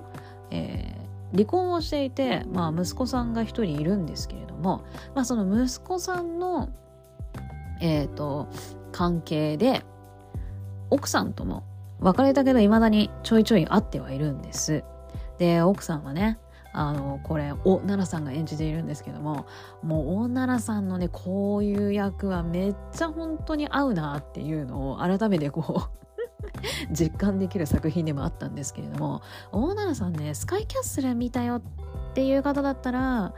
えー、離婚をしていて、まあ、息子さんが一人いるんですけれども、まあ、その息子さんの、えっ、ー、と関係で奥さんとも別れたけど未だにちょいちょい会ってはいるんです。で奥さんはねあのこれお奈良さんが演じているんですけどももう大奈良さんのねこういう役はめっちゃ本当に合うなっていうのを改めてこう 実感できる作品でもあったんですけれども大奈良さんねスカイキャッスル見たよっていう方だったら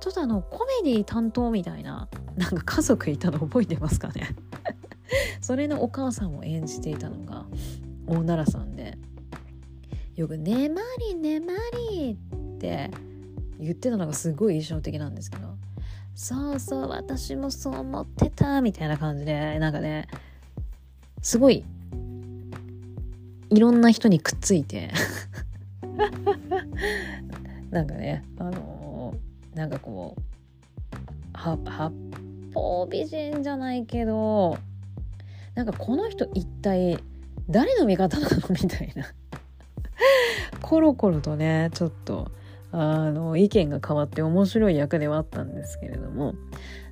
ちょっとあのコメディ担当みたいななんか家族いたの覚えてますかね？それのお母さんを演じていたのが大奈良さんで。よく「ねまりねまり」って言ってたのがすごい印象的なんですけど「そうそう私もそう思ってた」みたいな感じでなんかねすごいいろんな人にくっついて。なんかねあのー、なんかこう八方美人じゃないけどなんかこの人一体誰の味方なの？みたいな。コロコロとねちょっとあの意見が変わって面白い役ではあったんですけれども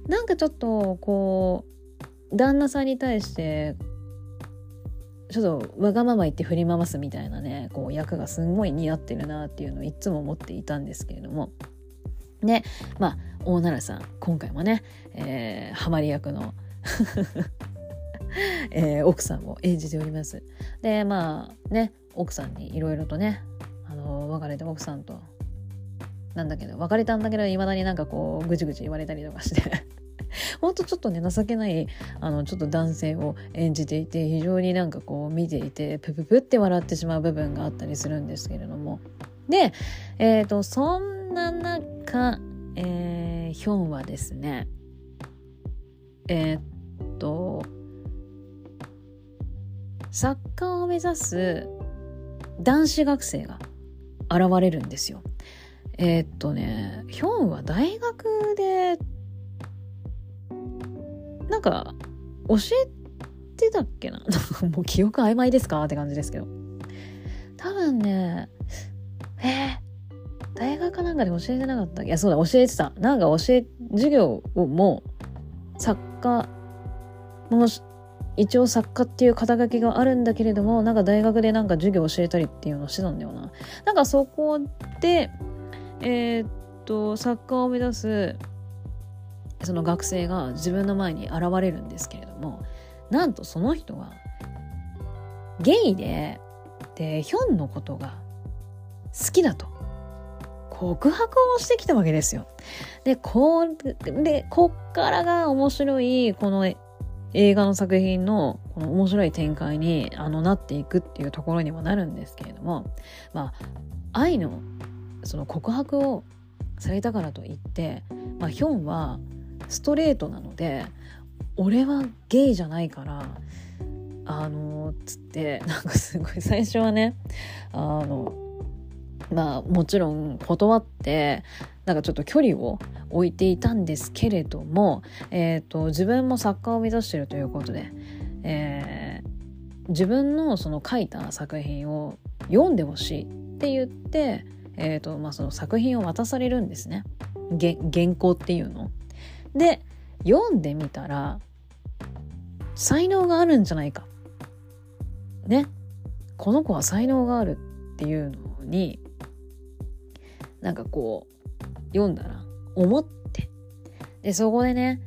なんかちょっとこう旦那さんに対してちょっとわがまま言って振り回すみたいなねこう役がすんごい似合ってるなっていうのをいつも思っていたんですけれどもでまあ大奈良さん今回もね、えー、ハマり役の えー、奥さんを演じております。でまあね奥さんにいろいろとねあの別れて奥さんとなんだけど別れたんだけどいまだになんかこうぐちぐち言われたりとかして ほんとちょっとね情けないあのちょっと男性を演じていて非常になんかこう見ていてプププって笑ってしまう部分があったりするんですけれどもでえっ、ー、とそんな中、えー、ヒョンはですねえー、っと作家を目指す男子学生が現れるんですよ。えー、っとねヒョンは大学でなんか教えてたっけな？もう記憶曖昧ですか？って感じですけど。多分ねえー、大学かなんかで教えてなかった？いやそうだ教えてた。なんか教え授業をもう作家も一応作家っていう肩書きがあるんだけれどもなんか大学でなんか授業教えたりっていうのをしてたんだよな。なんかそこでえー、っと作家を目指すその学生が自分の前に現れるんですけれどもなんとその人はゲイででヒョンのことが好きだと告白をしてきたわけですよ。でこでこっからが面白いこの映画の作品のこの面白い展開にあのなっていくっていうところにもなるんですけれどもまあ愛のその告白をされたからといって、まあ、ヒョンはストレートなので俺はゲイじゃないからあのつってなんかすごい最初はねあのまあもちろん断ってなんかちょっと距離を置いていたんですけれども、えーと、自分も作家を目指してるということで、えー、自分のその書いた作品を読んでほしいって言って、えーとまあ、その作品を渡されるんですね原稿っていうの。で読んでみたら才能があるんじゃないか。ね。この子は才能があるっていうのになんかこう読んだら思ってでそこでね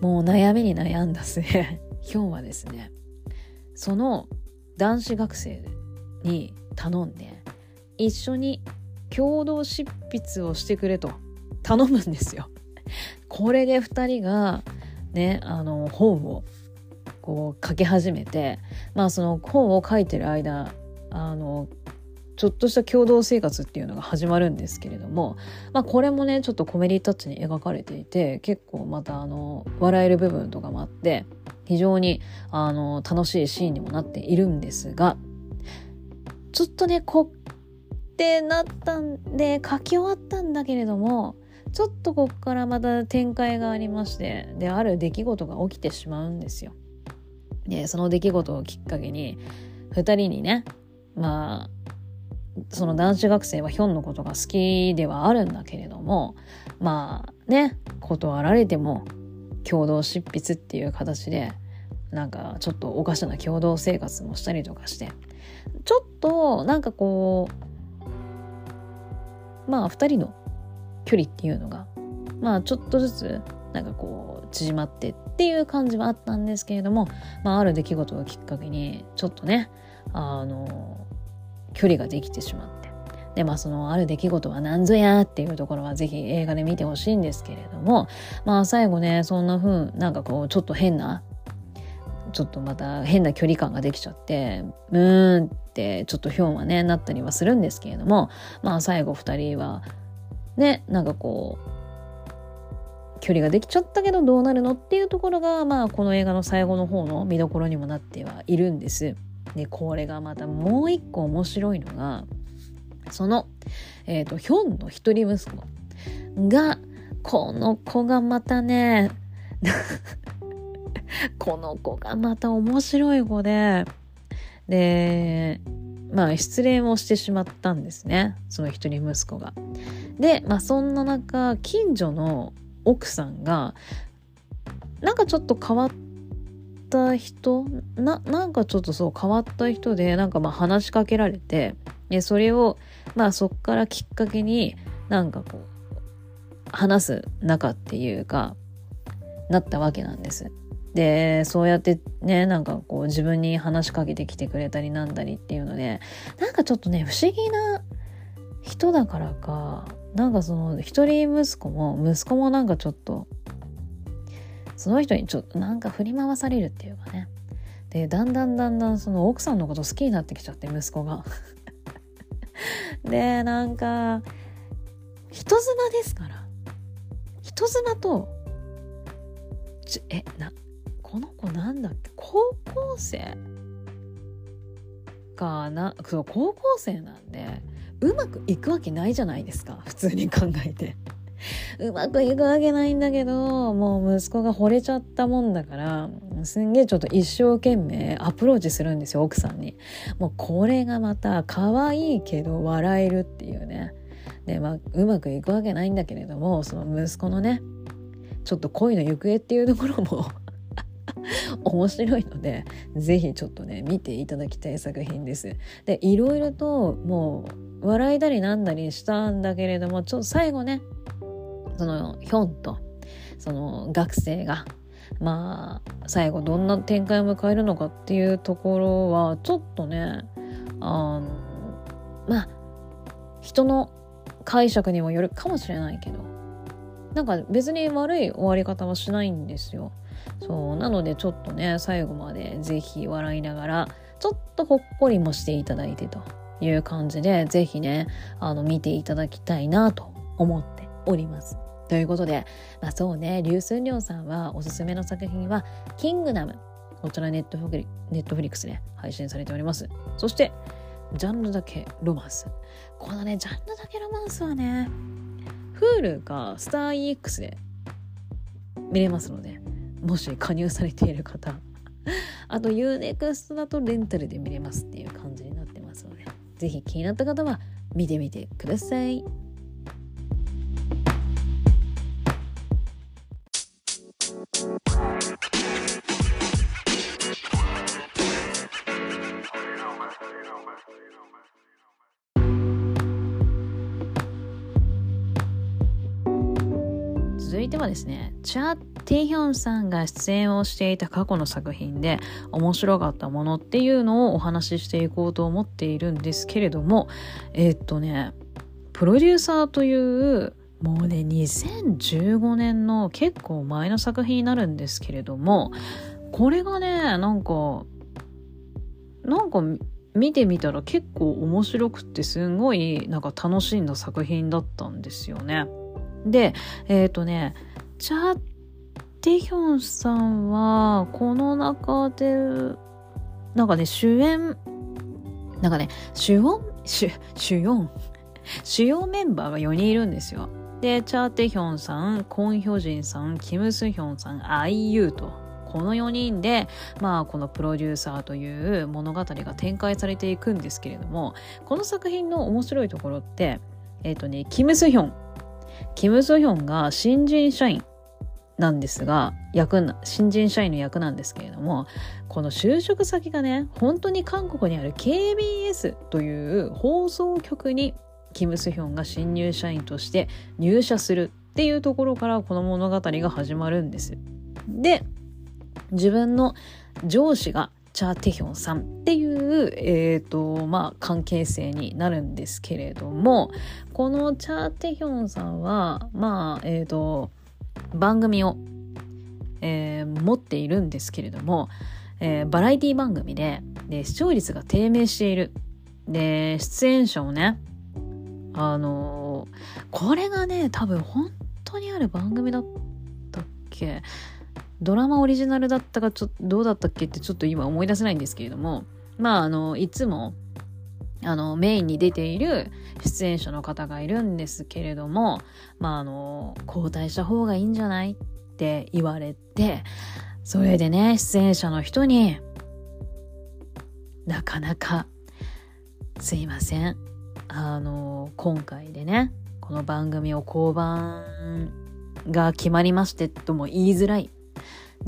もう悩みに悩んだ末ヒョンはですねその男子学生に頼んで一緒に共同執筆をしてくれと頼むんですよ。これで2人がねあの本をこう書き始めてまあその本を書いてる間あのちょっとした共同生活っていうのが始まるんですけれども、まあ、これもねちょっとコメディタッチに描かれていて結構またあの笑える部分とかもあって非常にあの楽しいシーンにもなっているんですがちょっとねこってなったんで書き終わったんだけれどもちょっとこっからまた展開がありましてである出来事が起きてしまうんですよ。でその出来事をきっかけに2人にねまあその男子学生はヒョンのことが好きではあるんだけれどもまあね断られても共同執筆っていう形でなんかちょっとおかしな共同生活もしたりとかしてちょっとなんかこうまあ2人の距離っていうのがまあちょっとずつなんかこう縮まってっていう感じはあったんですけれども、まあ、ある出来事をきっかけにちょっとねあの距離ができてしまって。でまあそのある出来事は何ぞやっていうところはぜひ映画で見てほしいんですけれどもまあ最後ねそんな風なんかこうちょっと変なちょっとまた変な距離感ができちゃってうーんってちょっとヒョンはねなったりはするんですけれどもまあ最後2人はねなんかこう距離ができちゃったけどどうなるのっていうところがまあこの映画の最後の方の見どころにもなってはいるんです。でこれがまたもう一個面白いのがその、えーと、ヒョンの一人息子がこの子がまたね この子がまた面白い子ででまあ失恋をしてしまったんですねその一人息子が。でまあそんな中近所の奥さんがなんかちょっと変わった人ななんかちょっとそう変わった人でなんかまあ話しかけられてでそれをまあそっからきっかけになんかこう話す仲っていうかなったわけなんです。でそうやってねなんかこう自分に話しかけてきてくれたりなんだりっていうのでなんかちょっとね不思議な人だからかなんかその一人息子も息子もなんかちょっとその人にちょっとなんか振り回されるっていうかね。でだんだんだんだんその奥さんのこと好きになってきちゃって息子が。でなんか人妻ですから。人妻とちえなこの子なんだっけ？高校生かな？そう高校生なんでうまくいくわけないじゃないですか。普通に考えて。うまくいくわけないんだけどもう息子が惚れちゃったもんだからすんげえちょっと一生懸命アプローチするんですよ奥さんに。もうこれがまた可愛いけど笑えるっていうね。でまあうまくいくわけないんだけれどもその息子のねちょっと恋の行方っていうところも 面白いので是非ちょっとね見ていただきたい作品です。でいろいろともう笑いだりなんだりしたんだけれどもちょっと最後ねそのヒョンとその学生がまあ最後どんな展開を迎えるのかっていうところはちょっとねあのまあ人の解釈にもよるかもしれないけどなんか別に悪い終わり方はしないんですよ。そうなのでちょっとね最後まで是非笑いながらちょっとほっこりもしていただいてという感じで是非ねあの見ていただきたいなと思っております。ということで、まあ、そうね、リュウスンリョウさんはおすすめの作品は、キングダム。こちらネットフリネットフリックスで配信されております。そして、ジャンルだけロマンス。このね、ジャンルだけロマンスはね、Hulu か StarEX で見れますので、もし加入されている方、あと Unext だとレンタルで見れますっていう感じになってますので、是非気になった方は見てみてください。続いてはですね、チャ・テヒョンさんが出演をしていた過去の作品で面白かったものっていうのをお話ししていこうと思っているんですけれども、えー、っとね、プロデューサーというもうね、2015年の結構前の作品になるんですけれども、これがね、なんか、なんか見てみたら結構面白くてすんごいなんか楽しんだ作品だったんですよね。で、えっ、ー、とね、チャッテヒョンさんは、この中で、なんかね、主演、なんかね、主音、主、主音、主要メンバーが4人いるんですよ。で、チャーテヒョンさん、コンヒョジンさん、キムスヒョンさん、アイユーと、この4人で、まあ、このプロデューサーという物語が展開されていくんですけれども、この作品の面白いところって、えっ、ー、とね、キムスヒョン。キム・ソヒョンが新人社員なんですが役な新人社員の役なんですけれどもこの就職先がね本当に韓国にある KBS という放送局にキム・スヒョンが新入社員として入社するっていうところからこの物語が始まるんです。で自分の上司がチャー・テヒョンさんっていう、えーとまあ、関係性になるんですけれどもこのチャー・テヒョンさんはまあえ、ー、と番組を、えー、持っているんですけれども、えー、バラエティ番組でで視聴率が低迷している。で出演者をねあのこれがね多分本当にある番組だったっけ？ドラマオリジナルだったかちょっとどうだったっけってちょっと今思い出せないんですけれどもまああのいつもあのメインに出ている出演者の方がいるんですけれどもまああの交代した方がいいんじゃないって言われてそれでね出演者の人になかなかすいません。あの今回でねこの番組を降板が決まりましてとも言いづらい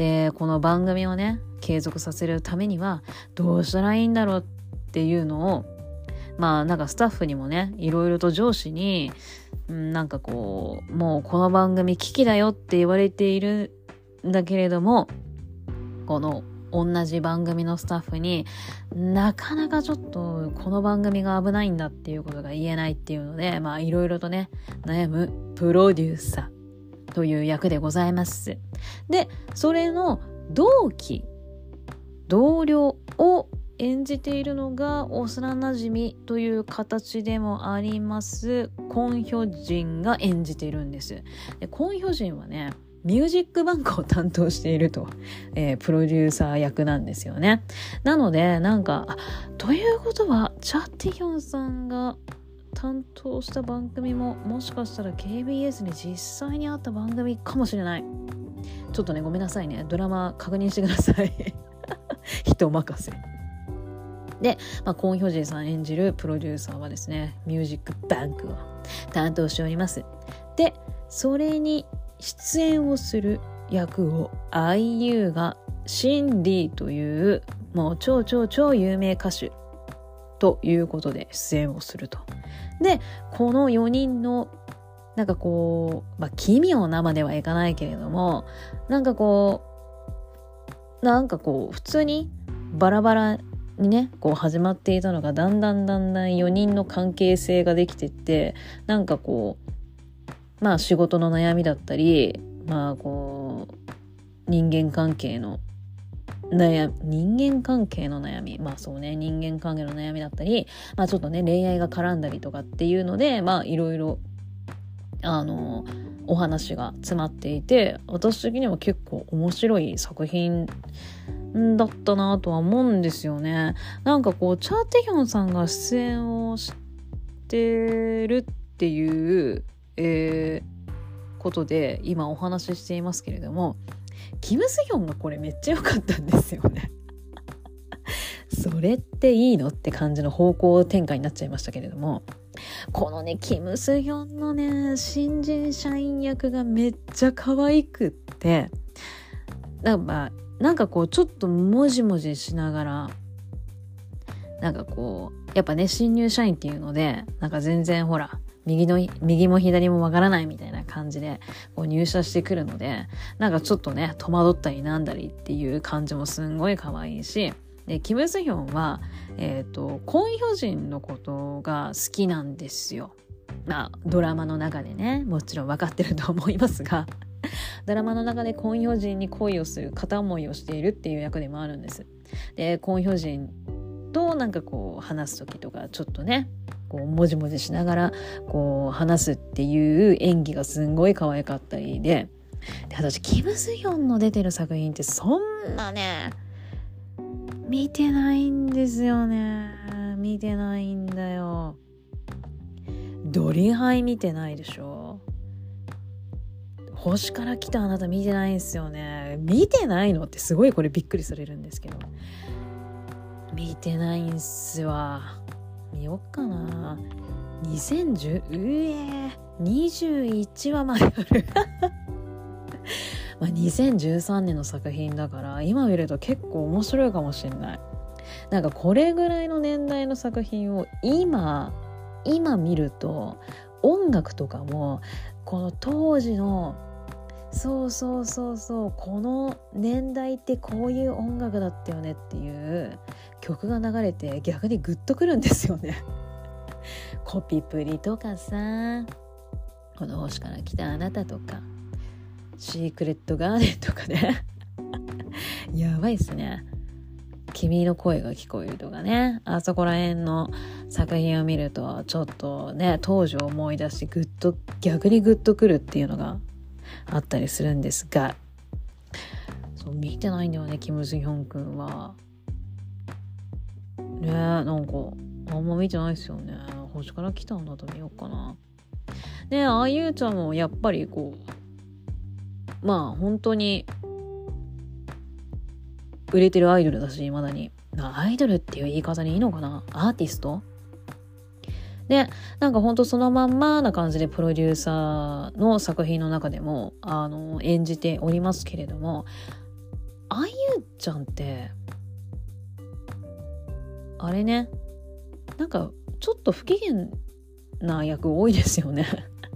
でこの番組をね継続させるためにはどうしたらいいんだろうっていうのをまあなんかスタッフにもねいろいろと上司になんかこうもうこの番組危機だよって言われているんだけれどもこの同じ番組のスタッフになかなかちょっとこの番組が危ないんだっていうことが言えないっていうのでまあいろいろとね悩むプロデューサー。という役でございます。でそれの同期同僚を演じているのが幼なじみという形でもありますコンヒョジンが演じているんです。でコンヒョジンはねミュージックバンクを担当していると、えー、プロデューサー役なんですよね。なのでなんかということはチャ・ティヒョンさんが担当した番組ももしかしたら KBS に実際にあった番組かもしれない。ちょっとねごめんなさいねドラマ確認してください。人任せ。で、まあ、コン・ヒョジンさん演じるプロデューサーはですね、ミュージックバンクを担当しております。で、それに出演をする役を IU がシンディというもう超超超有名歌手ということで出演をすると。で、この4人のなんかこう、まあ、奇妙なまではいかないけれども、なんかこう、なんかこう、普通にバラバラにねこう始まっていたのがだんだんだんだん4人の関係性ができてってなんかこうまあ仕事の悩みだったりまあこう人間関係の悩人間関係の悩みまあそうね人間関係の悩みだったりまあちょっとね恋愛が絡んだりとかっていうのでまあいろいろあのお話が詰まっていて私的には結構面白い作品だったなとは思うんですよね。なんかこうチャー・テヒョンさんが出演をしてるっていう、えー、ことで今お話ししていますけれどもキム・スヒョンがこれめっちゃ良かったんですよね。それっていいのって感じの方向転換になっちゃいましたけれどもこのねキム・スヒョンのね新人社員役がめっちゃ可愛くってなんかまあなんかこうちょっともじもじしながらなんかこうやっぱね新入社員っていうのでなんか全然ほら右の右も左もわからないみたいな感じでこう入社してくるのでなんかちょっとね戸惑ったりなんだりっていう感じもすんごい可愛いしでキム・スヒョンは、えっ、ー、とコン・ヒョジンのことが好きなんですよ。まあドラマの中でねもちろん分かってると思いますが ドラマの中でコン・ヒョジンに恋をする片思いをしているっていう役でもあるんです。でコン・ヒョジンとなんかこう話す時とかちょっとねこうもじもじしながらこう話すっていう演技がすんごい可愛かったりで。で私キム・スヒョンの出てる作品ってそんなね見てないんですよね。見てないんだよ。ドリハイ見てないでしょ。星から来たあなた見てないんですよね。見てないのってすごいこれびっくりされるんですけど。見てないんすわ。見よっかな。2010うえ21話まである。まあ2013年の作品だから今見ると結構面白いかもしれない。なんかこれぐらいの年代の作品を今今見ると音楽とかもこの当時のそうそうそうそうこの年代ってこういう音楽だったよねっていう曲が流れて逆にグッとくるんですよね。コピプリとかさこの星から来たあなたとか。シークレットガーデンとかね。やばいっすね。君の声が聞こえるとかね。あそこら辺の作品を見るとちょっとね当時を思い出してグッと逆にグッとくるっていうのがあったりするんですが。そう見てないんだよねキム・ズヒョン君は。ねなんかあんま見てないですよね。星から来たんだと見ようかな。ねああいうちゃんもやっぱりこうまあ本当に売れてるアイドルだし未だに。アイドルっていう言い方にいいのかな？アーティスト？でなんかほんとそのまんまな感じでプロデューサーの作品の中でもあの演じておりますけれどもあゆちゃんってあれねなんかちょっと不機嫌な役多いですよね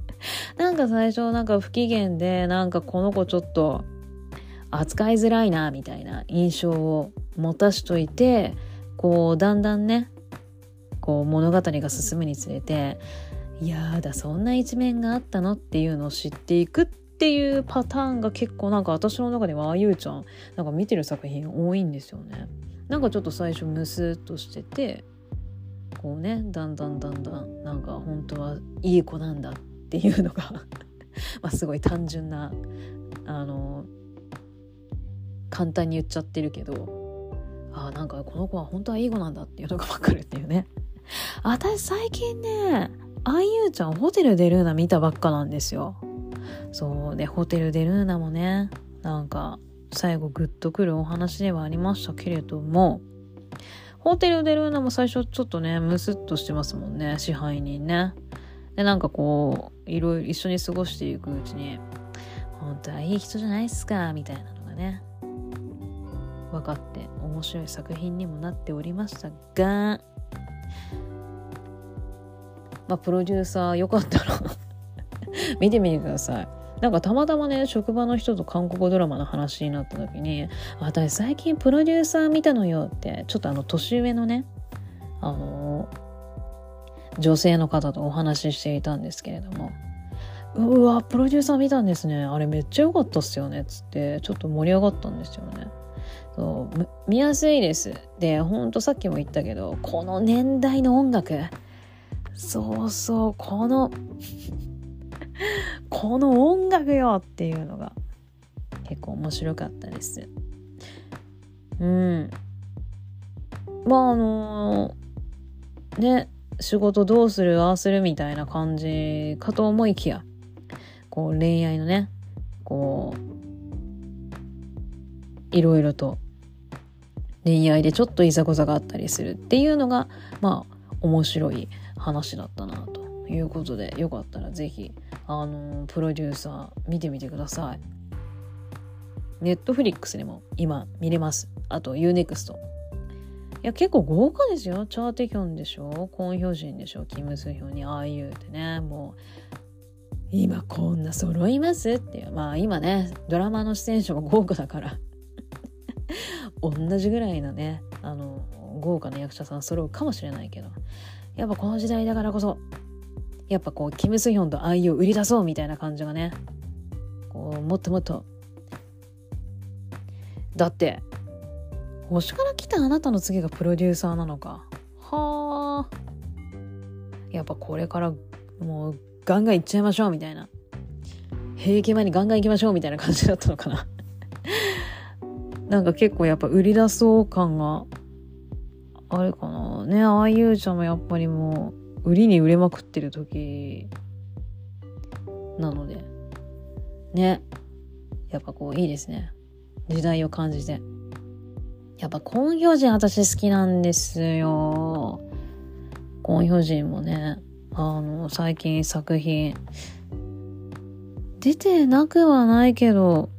なんか最初なんか不機嫌でなんかこの子ちょっと扱いづらいなみたいな印象を持たしといてこうだんだんねこう物語が進むにつれていやだそんな一面があったのっていうのを知っていくっていうパターンが結構なんか私の中ではあゆうちゃんなんか見てる作品多いんですよね。なんかちょっと最初ムスッとしててこうねだんだんだんだんなんか本当はいい子なんだっていうのが まあすごい単純なあの簡単に言っちゃってるけどあなんかこの子は本当はいい子なんだっていうのが分かるっていうね。私最近ねあゆうちゃんホテルデルーナ見たばっかなんですよ。そうでホテルデルーナもねなんか最後グッとくるお話ではありましたけれどもホテルデルーナも最初ちょっとねムスッとしてますもんね支配人ね。でなんかこういろいろ一緒に過ごしていくうちに本当はいい人じゃないっすかみたいなのがね分かって面白い作品にもなっておりましたがまあプロデューサーよかったら 見てみてください。なんかたまたまね職場の人と韓国ドラマの話になった時に「私最近プロデューサー見たのよ」ってちょっとあの年上のねあの女性の方とお話ししていたんですけれどもうわプロデューサー見たんですね。あれめっちゃ良かったっすよねつってちょっと盛り上がったんですよね。そう見やすいです。でほんとさっきも言ったけどこの年代の音楽。そうそうこのこの音楽よっていうのが結構面白かったです。うん。まああのー、ね仕事どうするああするみたいな感じかと思いきやこう恋愛のねこういろいろと恋愛でちょっといざこざがあったりするっていうのがまあ面白い話だったなと。いうことでよかったら是非あのプロデューサー見てみてください。ネットフリックスでも今見れます。あと UNEXT いや結構豪華ですよ。チャーテキョンでしょ？コンヒョジンでしょ？キム・スヒョンにああいうってね。もう今こんな揃いますっていう。まあ今ねドラマの出演者も豪華だから。同じぐらいのねあの豪華な役者さん揃うかもしれないけど。やっぱこの時代だからこそやっぱこうキム・スヒョンと愛を売り出そうみたいな感じがね。こうもっともっと。だって星から来たあなたの次がプロデューサーなのか。はあ。やっぱこれからもうガンガンいっちゃいましょうみたいな。平気前にガンガン行きましょうみたいな感じだったのかな。なんか結構やっぱ売り出そう感があれかな。ねああいうちゃんもやっぱりもう売りに売れまくってる時なので。ね。やっぱこういいですね。時代を感じて。やっぱコンヒョジン私好きなんですよ。コンヒョジンもね。あの最近作品。出てなくはないけど。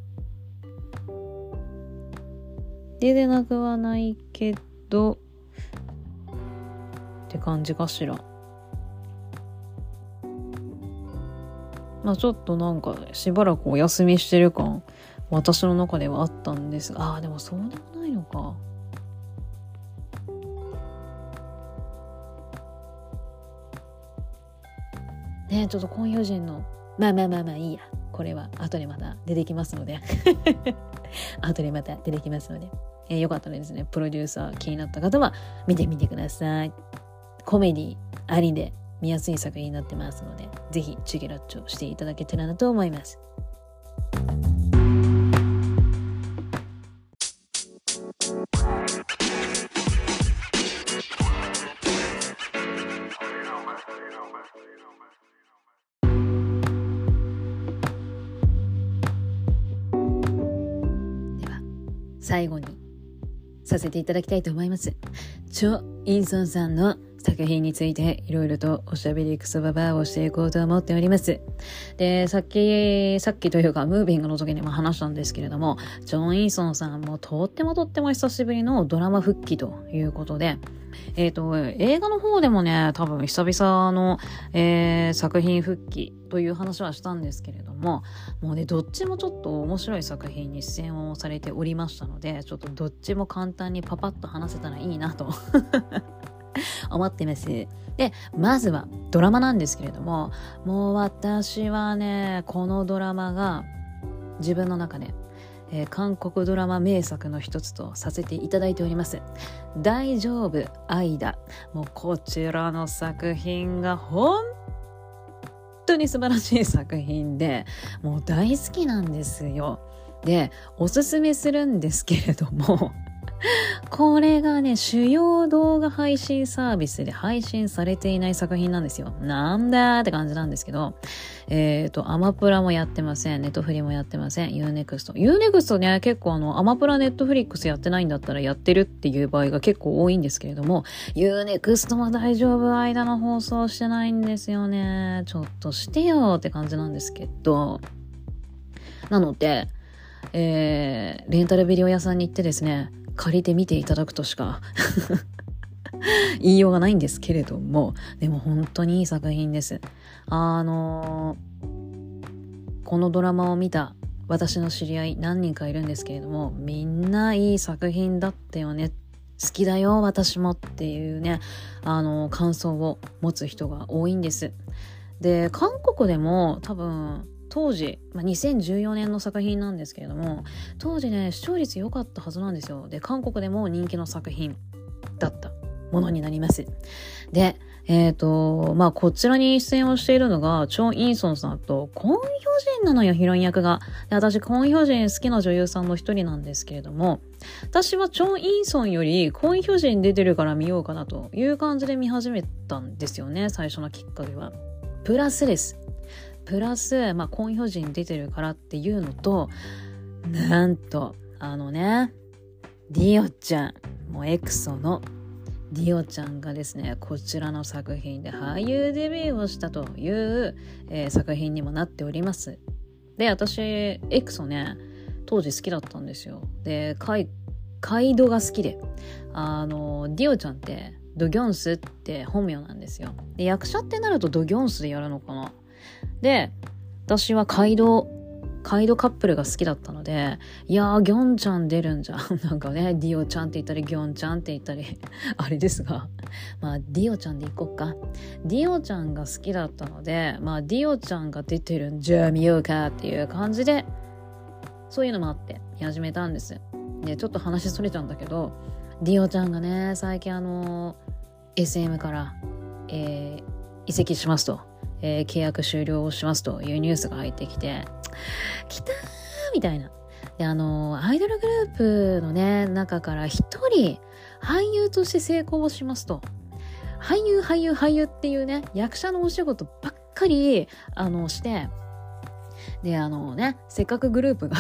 出てなくはないけど。って感じかしら。まあちょっとなんかしばらくお休みしてる感私の中ではあったんです。があでもそうでもないのか。ねちょっと今夜人のまあまあまあまあいいや。これは後でまた出てきますので。後でまた出てきますので、えー、よかったらですねプロデューサー気になった方は見てみてください。コメディありで見やすい作品になってますのでぜひチゲラッチョしていただけたらなと思います最後にさせていただきたいと思います。チョ・インソンさんの作品についていろいろとおしゃべりクソババアをしていこうと思っております。で、さっき、さっきというか、ムービングの時にも話したんですけれども、ジョン・イーソンさんもとってもとっても久しぶりのドラマ復帰ということで、えっ、ー、と、映画の方でもね、多分久々の、えー、作品復帰という話はしたんですけれども、もうね、どっちもちょっと面白い作品に出演をされておりましたので、ちょっとどっちも簡単にパパッと話せたらいいなと 思ってます。で、まずはドラマなんですけれども、もう私はね、このドラマが自分の中で、えー、韓国ドラマ名作の一つとさせていただいております。大丈夫、愛だ。もうこちらの作品が本当に素晴らしい作品で、もう大好きなんですよ。で、おすすめするんですけれども、これがね、主要動画配信サービスで配信されていない作品なんですよ。なんだーって感じなんですけど、えっ、ー、と、アマプラもやってません。ネットフリもやってません。 U-NEXT。U-NEXTね、結構あの、アマプラ Netflix やってないんだったらやってるっていう場合が結構多いんですけれども、U-NEXT も大丈夫間の放送してないんですよね。ちょっとしてよって感じなんですけど、なので、えー、レンタルビデオ屋さんに行ってですね、借りてみていただくとしか 言いようがないんですけれども、でも本当にいい作品です。あの、このドラマを見た私の知り合い何人かいるんですけれども、みんないい作品だったよね。好きだよ、私もっていうね、あの、感想を持つ人が多いんです。で、韓国でも多分、当時、まあ、2014年の作品なんですけれども当時ね視聴率良かったはずなんですよ。で韓国でも人気の作品だったものになります。でえっ、ー、とまあこちらに出演をしているのがチョン・インソンさんとコン・ヒョジンなのよヒロイン役が。で私コン・ヒョジン好きな女優さんの一人なんですけれども私はチョン・インソンよりコン・ヒョジン出てるから見ようかなという感じで見始めたんですよね最初のきっかけは。プラスです。プラス、まあ、婚標人出てるからっていうのと、なんと、あのね、ディオちゃん、もうエクソのディオちゃんがですね、こちらの作品で俳優デビューをしたという、えー、作品にもなっております。で、私、エクソね、当時好きだったんですよ。で、カイ、カイドが好きで、あの、ディオちゃんって、ドギョンスって本名なんですよ。で、役者ってなるとドギョンスでやるのかなで、私は街道、街道カップルが好きだったので、いやー、ギョンちゃん出るんじゃん。なんかね、ディオちゃんって言ったり、ギョンちゃんって言ったり、あれですが、まあ、ディオちゃんで行こっか。ディオちゃんが好きだったので、まあ、ディオちゃんが出てるんじゃあ見ようかっていう感じで、そういうのもあって見始めたんです。で、ちょっと話それちゃうんだけど、ディオちゃんがね、最近あの、SM から、えー、移籍しますと。えー、契約終了をしますというニュースが入ってきて、来たみたいな。で、あの、アイドルグループのね、中から一人俳優として成功をしますと。俳優、俳優、俳優っていうね、役者のお仕事ばっかり、あの、して、で、あのね、せっかくグループが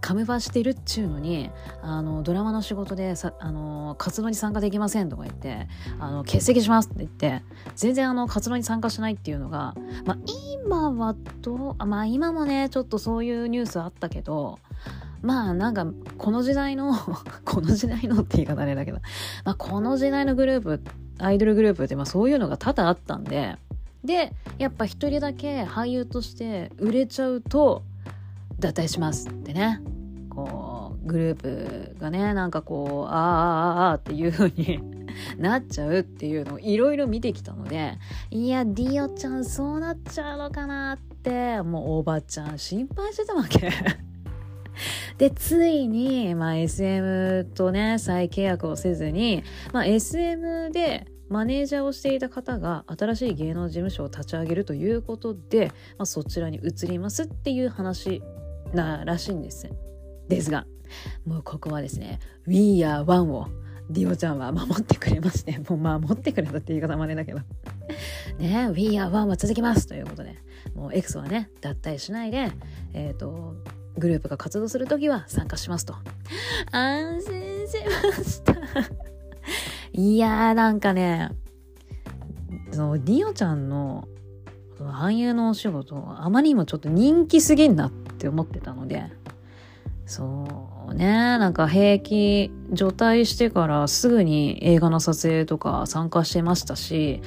カムバしてるっちゅうのにあのドラマの仕事でさあの活動に参加できませんとか言ってあの欠席しますって言って全然あの活動に参加しないっていうのが、まあ、今はどうまあ今もねちょっとそういうニュースあったけどまあなんかこの時代の この時代のって言い方あれだけど、まあ、この時代のグループアイドルグループってまあそういうのが多々あったんででやっぱ一人だけ俳優として売れちゃうと脱退しますってね。こうグループがねなんかこうあああああっていう風に なっちゃうっていうのをいろいろ見てきたのでいやディオちゃんそうなっちゃうのかなってもうおばちゃん心配してたわけ。で、ついに、まあ、SM とね、再契約をせずに、まあ、SM でマネージャーをしていた方が新しい芸能事務所を立ち上げるということで、まあ、そちらに移りますっていう話ならしいんです。ですが、もうここはですね、We are one をディオちゃんは守ってくれまして、もう守ってくれたって言い方までだけど。ね、We are one は続きますということで、もう X はね、脱退しないで、えっ、ー、と、グループが活動するときは参加しますと。安心しました いやーなんかね、そのディオちゃんの俳優のお仕事あまりにもちょっと人気すぎんなって思ってたので。そうね。なんか兵役除隊してからすぐに映画の撮影とか参加してましたし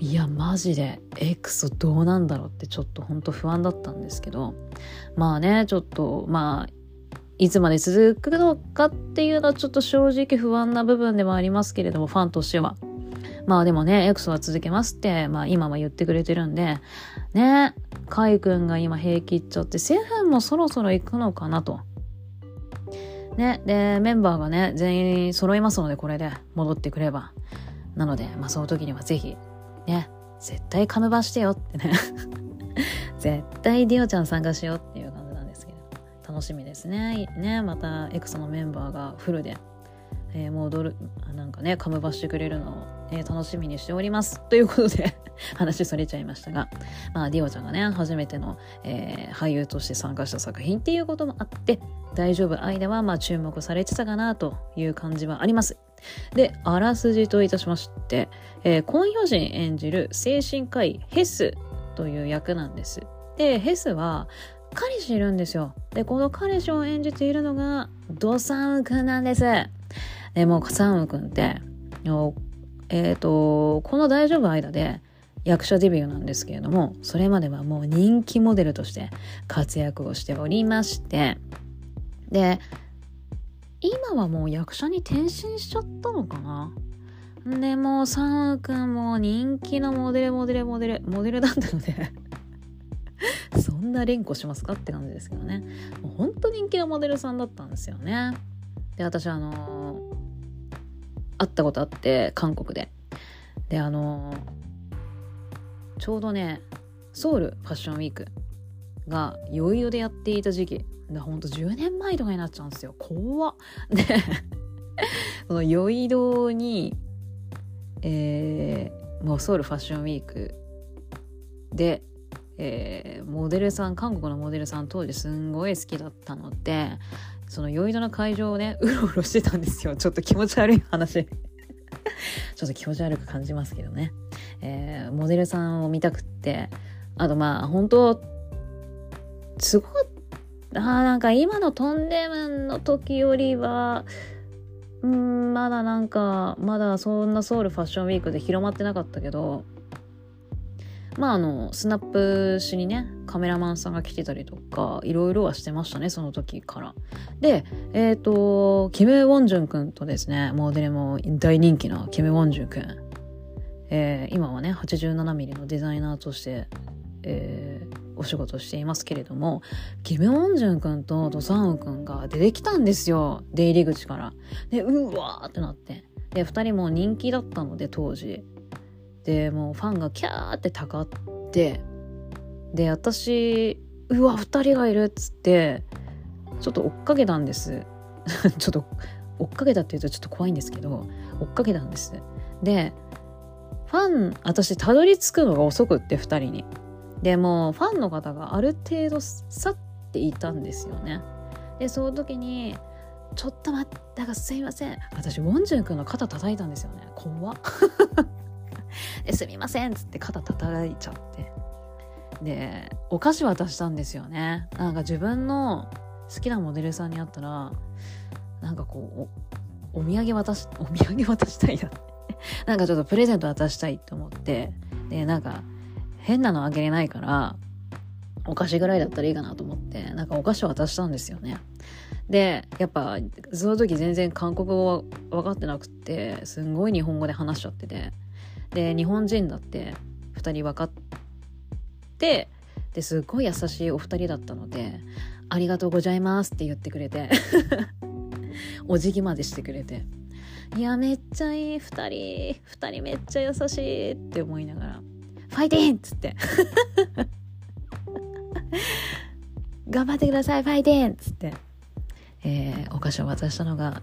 いやマジでエクソどうなんだろうってちょっとほんと不安だったんですけど。まあねちょっとまあいつまで続くのかっていうのはちょっと正直不安な部分ではありますけれどもファンとしては。まあでもね、エクソは続けますって、まあ今は言ってくれてるんで、ね、カイ君が今平気っちゃって、セフンもそろそろ行くのかなと。ね、で、メンバーがね、全員揃いますので、これで。戻ってくれば。なので、まあその時にはぜひ、ね、絶対カムバしてよってね。絶対ディオちゃん参加しようっていう感じなんですけど、楽しみですね。ね、またエクソのメンバーがフルで。えー、戻るなんかねカムバしてくれるのを、えー、楽しみにしております。ということで 話それちゃいましたが、まあ、ディオちゃんがね初めての、えー、俳優として参加した作品っていうこともあって大丈夫間はまあ注目されてたかなという感じはあります。であらすじといたしまして、えー、コン・ヒョジン演じる精神科医ヘスという役なんです。でヘスは彼氏いるんですよ。でこの彼氏を演じているのがドサンくんなんです。でも、サンウ君って、えっ、ー、と、この大丈夫間で役者デビューなんですけれども、それまではもう人気モデルとして活躍をしておりまして、で、今はもう役者に転身しちゃったのかな？でもサンウ君も人気のモデルモデルモデルモデルだったので そんな連呼しますかって感じですけどね。もう本当人気のモデルさんだったんですよね。で私あの会ったことあって韓国で。であのちょうどねソウルファッションウィークが余裕でやっていた時期。だほんと10年前とかになっちゃうんですよ。怖っ。で その余裕にえー、もうソウルファッションウィークでえー、モデルさん韓国のモデルさん当時すんごい好きだったのでその酔いどの会場をね うろうろしてたんですよ。ちょっと気持ち悪い話。ちょっと気持ち悪く感じますけどね、えー、モデルさんを見たくって。あとまあ本当すごいあなんか今のトンデムの時よりはうんまだなんかまだそんなソウルファッションウィークで広まってなかったけどまああのスナップしにねカメラマンさんが来てたりとかいろいろはしてましたねその時から。でえっ、ー、とキム・ウォンジュン君とですねモデルも大人気のキム・ウォンジュン君。えー、今はね 87mm のデザイナーとして、えー、お仕事していますけれどもキム・ウォンジュン君とドサンウ君が出てきたんですよ出入り口から。でうわーってなって。で2人も人気だったので当時。でもうファンがキャーってたかってで私うわ2人がいるっつってちょっと追っかけたんです。ちょっと追っかけたっていうとちょっと怖いんですけど追っかけたんです。でファン私たどり着くのが遅くって2人に。でもファンの方がある程度去っていたんですよね。でその時にちょっと待ったがすいません。私ウォンジュン君の肩叩いたんですよね。怖っ。すみません」っつって肩叩いちゃって。でお菓子渡したんですよね。なんか自分の好きなモデルさんに会ったらなんかこうお土産渡しお土産渡したいな なんかちょっとプレゼント渡したいって思って。でなんか変なのあげれないからお菓子ぐらいだったらいいかなと思ってなんかお菓子渡したんですよね。でやっぱその時全然韓国語は分かってなくってすんごい日本語で話しちゃってて。で日本人だって2人分かってですごい優しいお二人だったので「ありがとうございます」って言ってくれて お辞儀までしてくれていやめっちゃいい2人2人めっちゃ優しいって思いながら「ファイティン!」っつって「頑張ってくださいファイティン!」っつって、えー、お菓子を渡したのが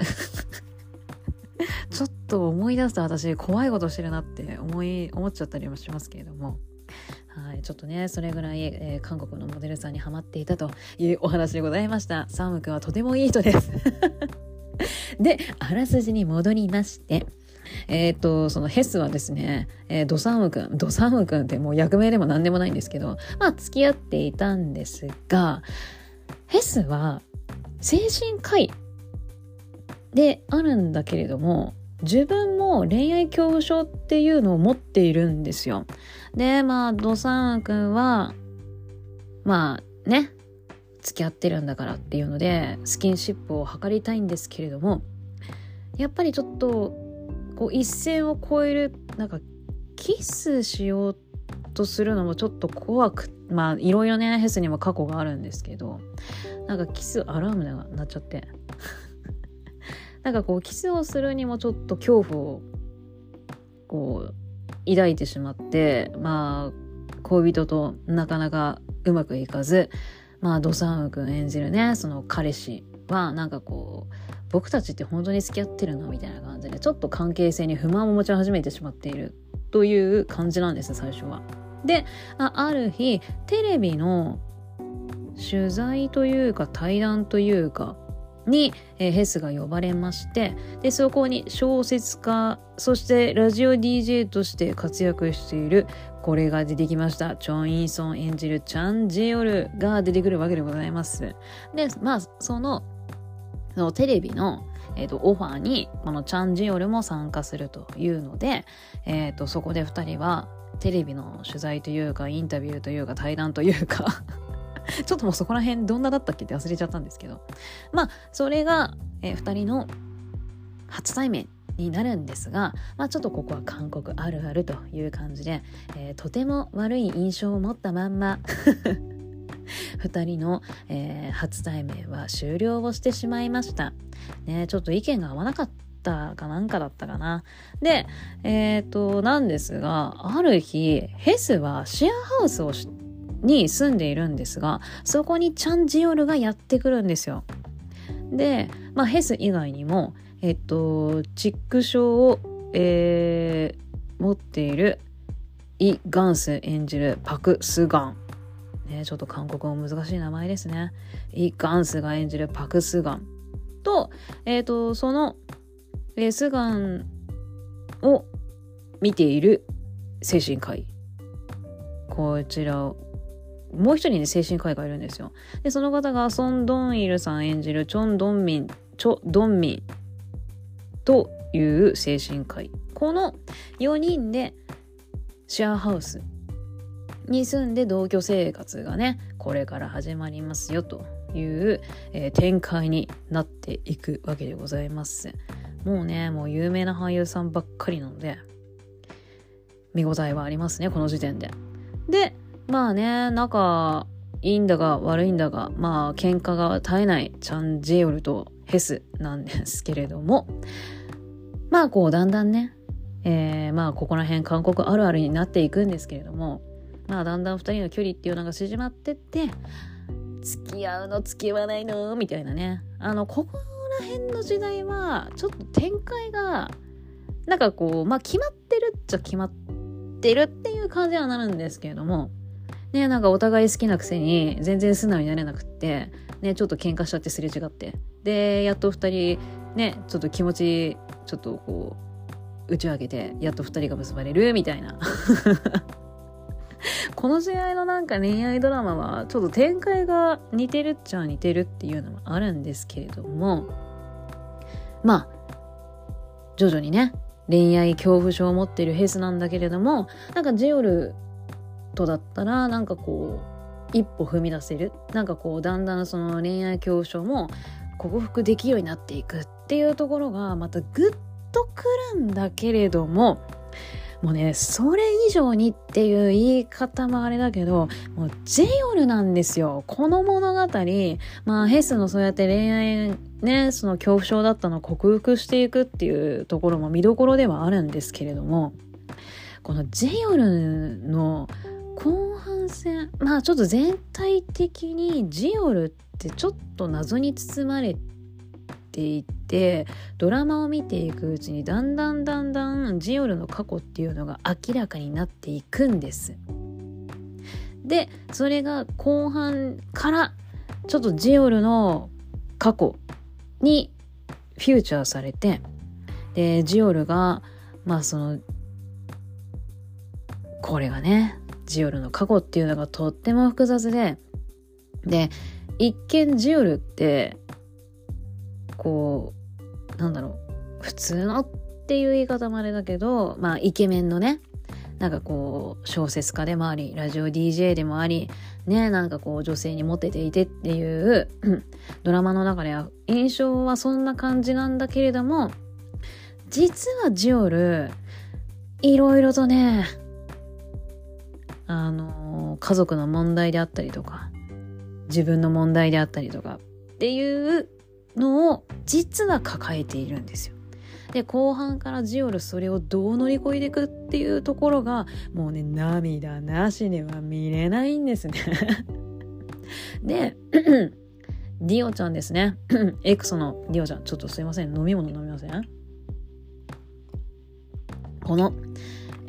ちょっと思い出すと私怖いことしてるなって思い思っちゃったりもしますけれどもはい、ちょっとね、それぐらい、えー、韓国のモデルさんにハマっていたというお話でございました。サム君はとてもいい人です。で、あらすじに戻りまして、えっ、と、そのヘスはですね、えー、ドサム君、ドサム君ってもう役名でも何でもないんですけど、まあ付き合っていたんですが、ヘスは精神科医であるんだけれども、自分も恋愛恐怖症っていうのを持っているんですよ。で、まあ、ドサン君は、まあね、付き合ってるんだからっていうので、スキンシップを図りたいんですけれども、やっぱりちょっと、こう一線を越える、なんか、キスしようとするのもちょっと怖く、まあ、いろいろね、ヘスにも過去があるんですけど、なんかキスアラームが鳴っちゃって。なんかこうキスをするにもちょっと恐怖をこう抱いてしまってまあ恋人となかなかうまくいかずまあドサンウ君演じるねその彼氏はなんかこう僕たちって本当に付き合ってるのみたいな感じでちょっと関係性に不満を持ち始めてしまっているという感じなんです最初は。であある日テレビの取材というか対談というかに、ヘスが呼ばれましてでそこに小説家そしてラジオ DJ として活躍しているこれが出てきました。チョン・インソン演じるチャン・ジェオルが出てくるわけでございます。でまあそののテレビのえーと、オファーにこのチャン・ジオルも参加するというので、えーとそこで2人はテレビの取材というかインタビューというか対談というか ちょっともうそこら辺どんなだったっけって忘れちゃったんですけど。まあ、それが、えー、2人の初対面になるんですが、まあ、ちょっとここは韓国あるあるという感じで、えー、とても悪い印象を持ったまんま 2人の、えー、初対面は終了をしてしまいました。ね、ちょっと意見が合わなかったかなんかだったかな。で、えっ、ー、と、なんですが、ある日、ヘスはシェアハウスをに住んでいるんですがそこにチャンジオルがやってくるんですよ。で、まあ、ヘス以外にもえっとチック症を、えー、持っているイ・ガンス演じるパク・スガン。ね、ちょっと韓国語難しい名前ですね。イ・ガンスが演じるパク・スガンと、え、ー、と、その、えー、スガンを見ている精神科医。こちらをもう一人ね、精神科医がいるんですよ。で、その方がソン・ドンイルさん演じるチョン・ドンミン、チョ・ドンミンという精神科医。この4人でシェアハウスに住んで同居生活がね、これから始まりますよという、えー、展開になっていくわけでございます。もうね、もう有名な俳優さんばっかりなので、見応えはありますね、この時点で。で、まあね、仲いいんだが悪いんだが、まあ喧嘩が絶えないチャン・ジェオルとヘスなんですけれども、まあこうだんだんね、えー、まあここら辺韓国あるあるになっていくんですけれども、まあだんだん2人の距離っていうのが縮まってって、付き合うの付き合わないのみたいなね。あの、ここら辺の時代は、ちょっと展開が、なんかこう、まあ決まってるっちゃ決まってるっていう感じはなるんですけれども、ね、なんかお互い好きなくせに全然素直になれなくって、ね、ちょっと喧嘩しちゃってすれ違って。で、やっと二人、ね、ちょっと気持ち、ちょっとこう、打ち上げて、やっと二人が結ばれる、みたいな。この時代のなんか恋愛ドラマは、ちょっと展開が似てるっちゃ似てるっていうのもあるんですけれども、まあ、徐々にね、恋愛恐怖症を持ってるヘスなんだけれども、なんかジオルとだったらなんかこう一歩踏み出せる。なんかこうだんだんその恋愛恐怖症も克服できるようになっていくっていうところがまたグッとくるんだけれどももうねそれ以上にっていう言い方もあれだけどもうジェヨルなんですよ。この物語。まあヘスのそうやって恋愛ねその恐怖症だったのを克服していくっていうところも見どころではあるんですけれどもこのジェヨルの後半戦まあちょっと全体的にジオルってちょっと謎に包まれていてドラマを見ていくうちにだんだんだんだんジオルの過去っていうのが明らかになっていくんです。でそれが後半からちょっとジオルの過去にフューチャーされてでジオルがまあそのこれがねジオルの過去っていうのがとっても複雑でで一見ジオルってこうなんだろう普通のっていう言い方もあれだけどまあイケメンのねなんかこう小説家でもありラジオ DJ でもありねなんかこう女性にモテていてっていうドラマの中では印象はそんな感じなんだけれども実はジオルいろいろとねあの家族の問題であったりとか自分の問題であったりとかっていうのを実は抱えているんですよ。で後半からジオルそれをどう乗り越えていくっていうところがもうね涙なしには見れないんですね。で ディオちゃんですね。エクソのディオちゃん。ちょっとすいません。飲み物飲みません？この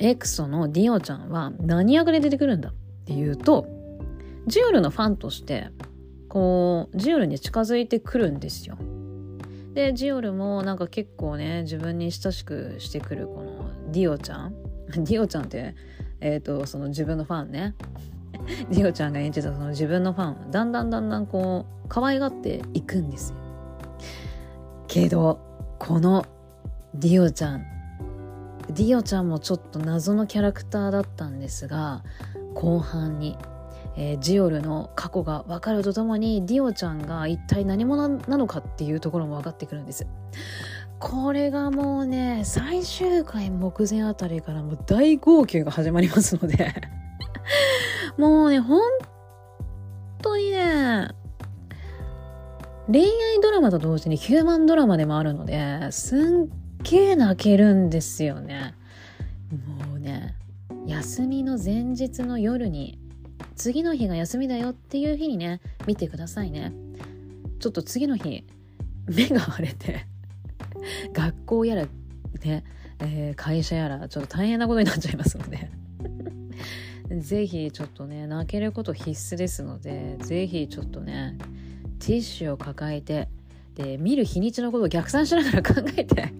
エクソのディオちゃんは何役で出てくるんだっていうとジュールのファンとしてこうジュールに近づいてくるんですよ。でジオルもなんか結構ね自分に親しくしてくるこのディオちゃん ディオちゃんってえっ、ー、とその自分のファンね ディオちゃんが演じたその自分のファンだんだんだんだんこう可愛がっていくんですよ。けどこのディオちゃんディオちゃんもちょっと謎のキャラクターだったんですが後半にえー、ジオルの過去が分かるとともにディオちゃんが一体何者なのかっていうところも分かってくるんです。これがもうね最終回目前あたりからもう大号泣が始まりますので もうね本当にね恋愛ドラマと同時にヒューマンドラマでもあるのですんげえ泣けるんですよね。もうね休みの前日の夜に次の日が休みだよっていう日にね見てくださいねちょっと次の日目が腫れて 学校やらね、えー、会社やらちょっと大変なことになっちゃいますので ぜひちょっとね泣けること必須ですのでぜひちょっとねティッシュを抱えてで見る日にちのことを逆算しながら考えて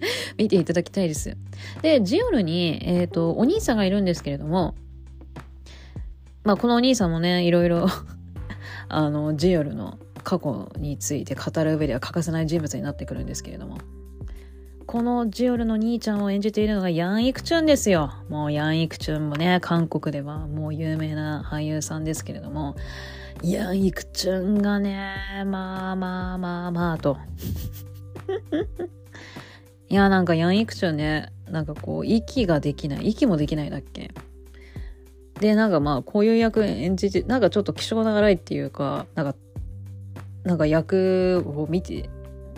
見ていただきたいです。で、ジオルに、えっ、ー、と、お兄さんがいるんですけれども、まあ、このお兄さんもね、いろいろ あの、ジオルの過去について語る上では欠かせない人物になってくるんですけれども。このジオルの兄ちゃんを演じているのがヤン・イクチュンですよ。もうヤン・イクチュンもね、韓国ではもう有名な俳優さんですけれども、ヤン・イクチュンがね、まあまあまあまあと。いや、なんかヤン・イクチュね、なんかこう、息ができない。息もできないだっけで、なんかまあ、こういう役演じて、なんかちょっと気性が長いっていうか、なんか、なんか役を見て、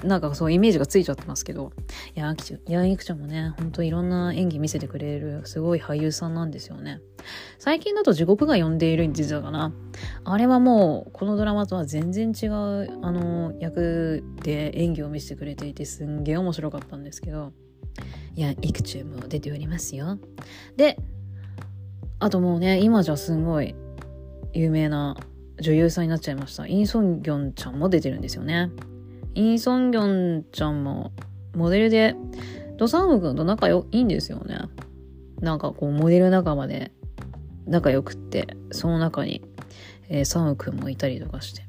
なんかそうイメージがついちゃってますけど、ヤンヤンイクちゃんもね、ほんといろんな演技見せてくれるすごい俳優さんなんですよね。最近だと地獄が呼んでいるに実はかな。あれはもう、このドラマとは全然違う、あの、役で演技を見せてくれていて、すんげえ面白かったんですけど、ヤンイクチュも出ておりますよ。で、あともうね、今じゃすごい有名な女優さんになっちゃいました。インソンギョンちゃんも出てるんですよね。インソンギョンちゃんもモデルで、ドサンウ君と仲良いいんですよね。なんかこうモデル仲間で仲良くって、その中に、えー、サム君もいたりとかして。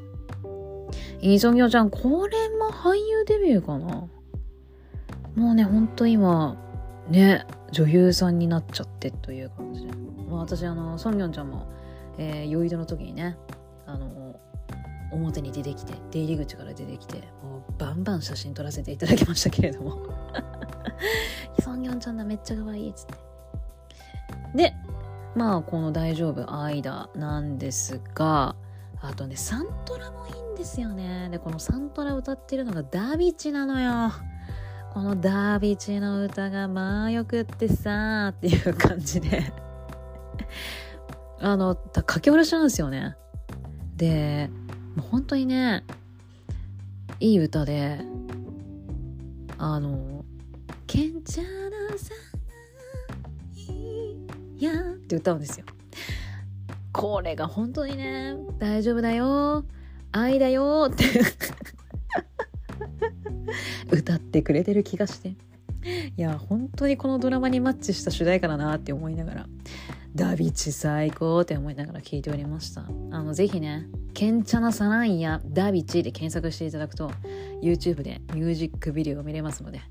インソンギョンちゃん、これも俳優デビューかな？もうね、ほんと今、ね、女優さんになっちゃってという感じで。まあ、私あのソンギョンちゃんも、えー、酔い戸の時にねあの表に出てきて出入り口から出てきてもうバンバン写真撮らせていただきましたけれども。ソンギョンちゃんだめっちゃ可愛いっつって。でまあこの「大丈夫愛だ」なんですがあとねサントラもいいんですよね。でこのサントラ歌ってるのがダビチなのよ。このダービチの歌がまあよくってさーっていう感じで。あの、書き下ろしなんですよね。で、もう本当にね、いい歌で、あの、けんちゃなさいやって歌うんですよ。これが本当にね、大丈夫だよ、愛だよって 歌ってくれてる気がして。いや本当にこのドラマにマッチした主題歌だなって思いながらダビチ最高って思いながら聞いておりました。あのぜひねケンチャナサランやダビチで検索していただくと YouTube でミュージックビデオが見れますので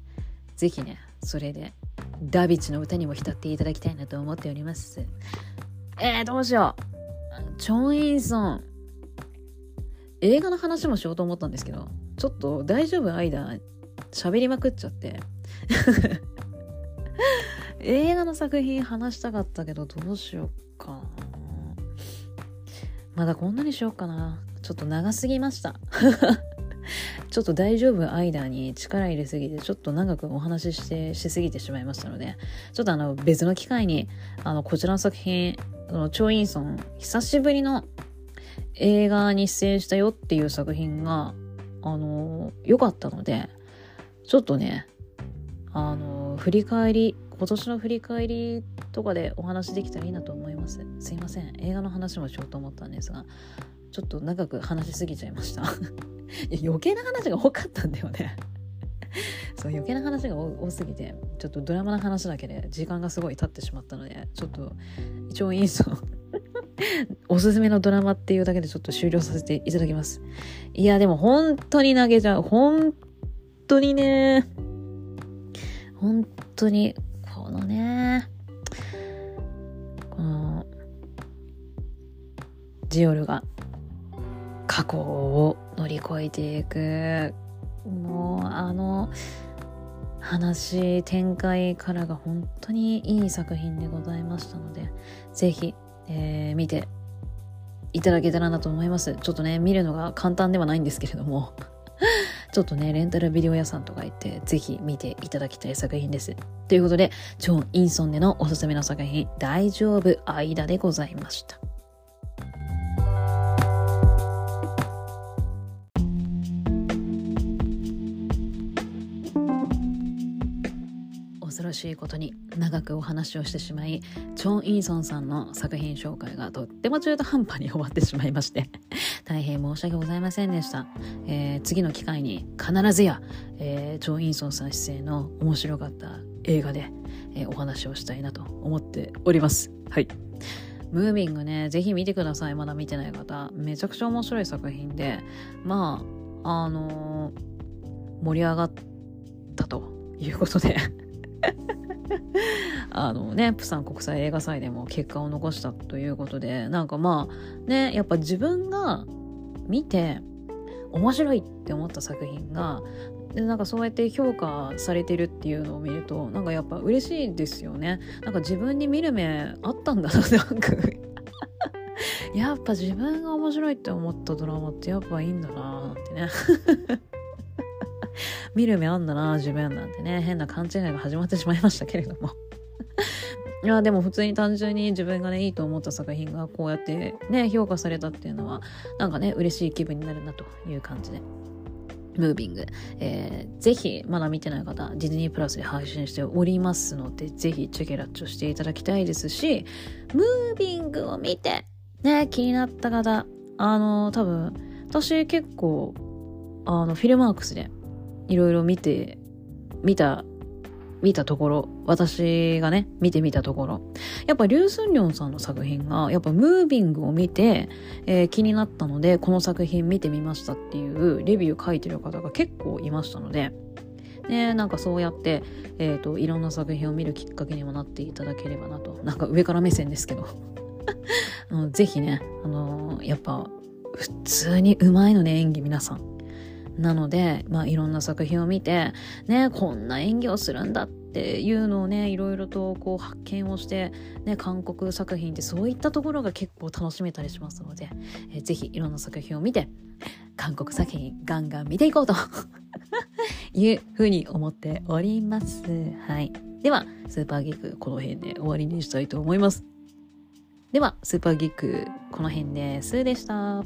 ぜひねそれでダビチの歌にも浸っていただきたいなと思っております。えー、どうしよう。チョン・インソン。映画の話もしようと思ったんですけどちょっと大丈夫？間喋りまくっちゃって。映画の作品話したかったけどどうしようかな。まだこんなにしようかな。ちょっと長すぎました。ちょっと大丈夫？間に力入れすぎてちょっと長くお話ししてしすぎてしまいましたのでちょっとあの別の機会にあのこちらの作品あのチョ・インソン久しぶりの映画に出演したよっていう作品があの良かったのでちょっとねあの振り返り今年の振り返りとかでお話できたらいいなと思います。すいません。映画の話もしようと思ったんですがちょっと長く話しすぎちゃいました。余計な話が多かったんだよね。そう余計な話が多すぎてちょっとドラマの話だけで時間がすごい経ってしまったのでちょっと一応インストおすすめのドラマっていうだけでちょっと終了させていただきます。いやでも本当に投げちゃう。本当にね。本当にこのねこのジオルが過去を乗り越えていく。もうあの話展開からが本当にいい作品でございましたので是非、えー、見ていただけたらなと思います。ちょっとね見るのが簡単ではないんですけれども。ちょっとねレンタルビデオ屋さんとか行って是非見ていただきたい作品です。ということでチョン・インソンでのおすすめの作品大丈夫間でございました。恐ろしいことに長くお話をしてしまいチョン・イーソンさんの作品紹介がとっても中途半端に終わってしまいまして。大変申し訳ございませんでした、えー、次の機会に必ずや、えー、チョン・イーソンさん出演の面白かった映画で、えー、お話をしたいなと思っておりますはいムービングね、ぜひ見てください。まだ見てない方。めちゃくちゃ面白い作品で、まあ、あのー、盛り上がったということで あのね、プサン国際映画祭でも結果を残したということで、なんかまあね、やっぱ自分が見て面白いって思った作品が、でなんかそうやって評価されてるっていうのを見るとなんかやっぱ嬉しいですよね。なんか自分に見る目あったんだななんか。やっぱ自分が面白いって思ったドラマってやっぱいいんだななんてね。見る目あんだな、自分なんてね、変な勘違いが始まってしまいましたけれども。いや、でも普通に単純に自分がね、いいと思った作品がこうやってね、評価されたっていうのは、なんかね、嬉しい気分になるなという感じで。ムービング、えー、ぜひまだ見てない方ディズニープラスで配信しておりますのでぜひチェケラッチョしていただきたいですしムービングを見てね気になった方あの多分私結構あのフィルマークスでいろいろ見て、見た、見たところ、私がね、見てみたところ、やっぱリュウ・スンリョンさんの作品が、やっぱムービングを見て、えー、気になったので、この作品見てみましたっていうレビュー書いてる方が結構いましたので、ね、なんかそうやって、えっ、ー、と、いろんな作品を見るきっかけにもなっていただければなと。なんか上から目線ですけど。あのぜひね、あのー、やっぱ、普通にうまいのね、演技皆さん。なので、まあ、いろんな作品を見て、ね、こんな演技をするんだっていうのをね、いろいろとこう発見をして、ね、韓国作品ってそういったところが結構楽しめたりしますので、えー、ぜひいろんな作品を見て、韓国作品ガンガン見ていこうと いうふうに思っております。はい。では、スーパーギークこの辺で終わりにしたいと思います。では、スーパーギークこの辺です。でした。